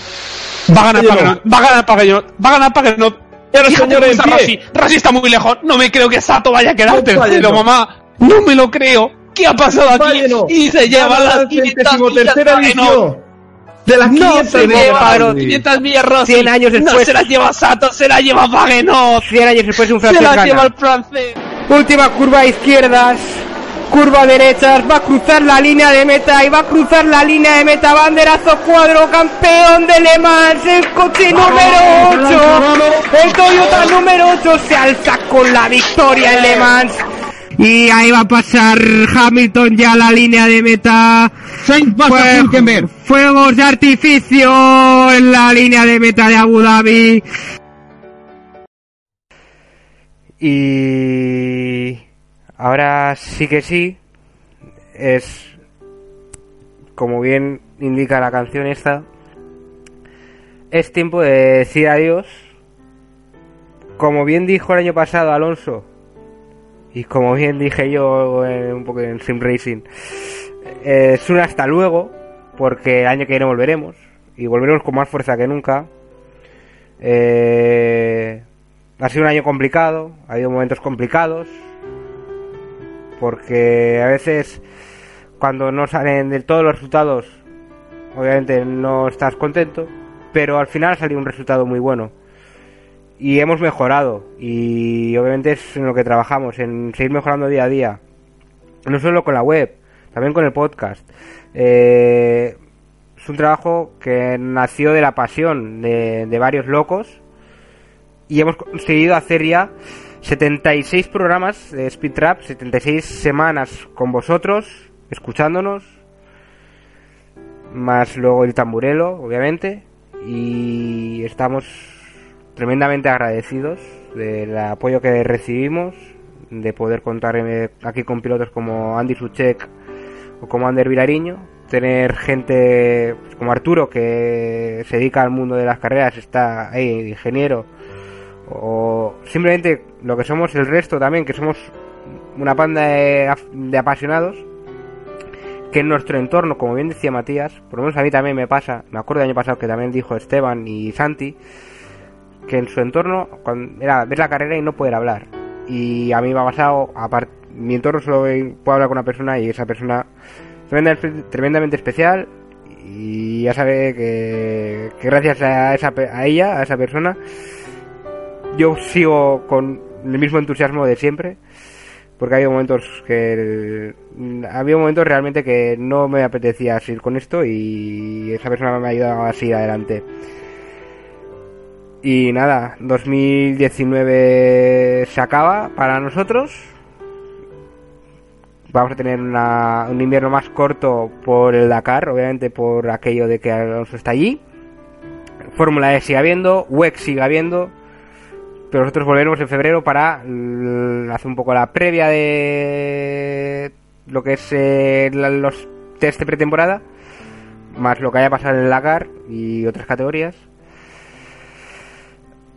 Va a ganar Pagenot, va a ganar Pagenot, va a ganar Pagenot. Pero señor, en está pie. Rossi. Rossi está muy lejos. No me creo que Sato vaya a quedar No, tercero, mamá. No me lo creo. ¿Qué ha pasado aquí? Pagenot. Y se lleva las la 500 centésimotercera millas edición. De las No 500 se millas. lleva Pagano. las 500 millas Rossi. 100 años No después. se las lleva Sato, se las lleva Pagenot. 100 años después un Se francés las gana. lleva el francés. Última curva a izquierdas. Curva derechas, va a cruzar la línea de meta y va a cruzar la línea de meta. Banderazo cuadro, campeón de Le Mans, el coche número 8. El Toyota número 8 se alza con la victoria en Le Mans. Y ahí va a pasar Hamilton ya a la línea de meta. Fue- Fuegos de artificio en la línea de meta de Abu Dhabi. Y ahora sí que sí, es como bien indica la canción esta, es tiempo de decir adiós. Como bien dijo el año pasado Alonso, y como bien dije yo eh, un poco en Sim Racing, es un hasta luego, porque el año que viene volveremos, y volveremos con más fuerza que nunca. Eh, ha sido un año complicado, ha habido momentos complicados, porque a veces cuando no salen del todo los resultados, obviamente no estás contento, pero al final ha salido un resultado muy bueno. Y hemos mejorado, y obviamente es en lo que trabajamos, en seguir mejorando día a día. No solo con la web, también con el podcast. Eh, es un trabajo que nació de la pasión de, de varios locos y hemos conseguido hacer ya 76 programas de Speed Trap, 76 semanas con vosotros, escuchándonos, más luego el tamburelo, obviamente, y estamos tremendamente agradecidos del apoyo que recibimos, de poder contar aquí con pilotos como Andy Suchek o como Ander Vilariño, tener gente pues, como Arturo que se dedica al mundo de las carreras, está ahí, ingeniero, o simplemente lo que somos el resto también, que somos una panda de, de apasionados, que en nuestro entorno, como bien decía Matías, por lo menos a mí también me pasa, me acuerdo del año pasado que también dijo Esteban y Santi, que en su entorno era ver la carrera y no poder hablar. Y a mí me ha pasado, aparte, mi entorno solo puedo hablar con una persona y esa persona tremenda- tremendamente especial y ya sabe que, gracias a, esa, a ella, a esa persona, yo sigo con el mismo entusiasmo de siempre porque ha habido momentos que ha habido momentos realmente que no me apetecía seguir con esto y esa persona me ha ayudado a seguir adelante. Y nada 2019 se acaba para nosotros. Vamos a tener una- un invierno más corto por el Dakar, obviamente por aquello de que Alonso está allí. Fórmula E sigue habiendo, WEC sigue habiendo, pero nosotros volveremos en febrero para mm, hacer un poco la previa de lo que es eh, los test de pretemporada, más lo que haya pasado en el Dakar y otras categorías.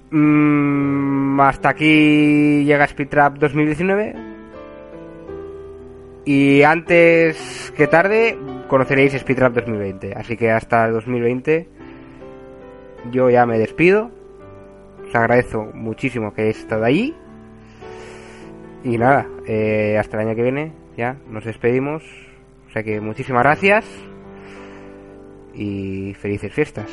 Mm, hasta aquí llega Speed Trap 2019. Y antes que tarde conoceréis Speed Trap 2020. Así que hasta el 2020 yo ya me despido. Os agradezco muchísimo que hayáis estado ahí. Y nada, eh, hasta el año que viene ya nos despedimos. O sea que muchísimas gracias y felices fiestas.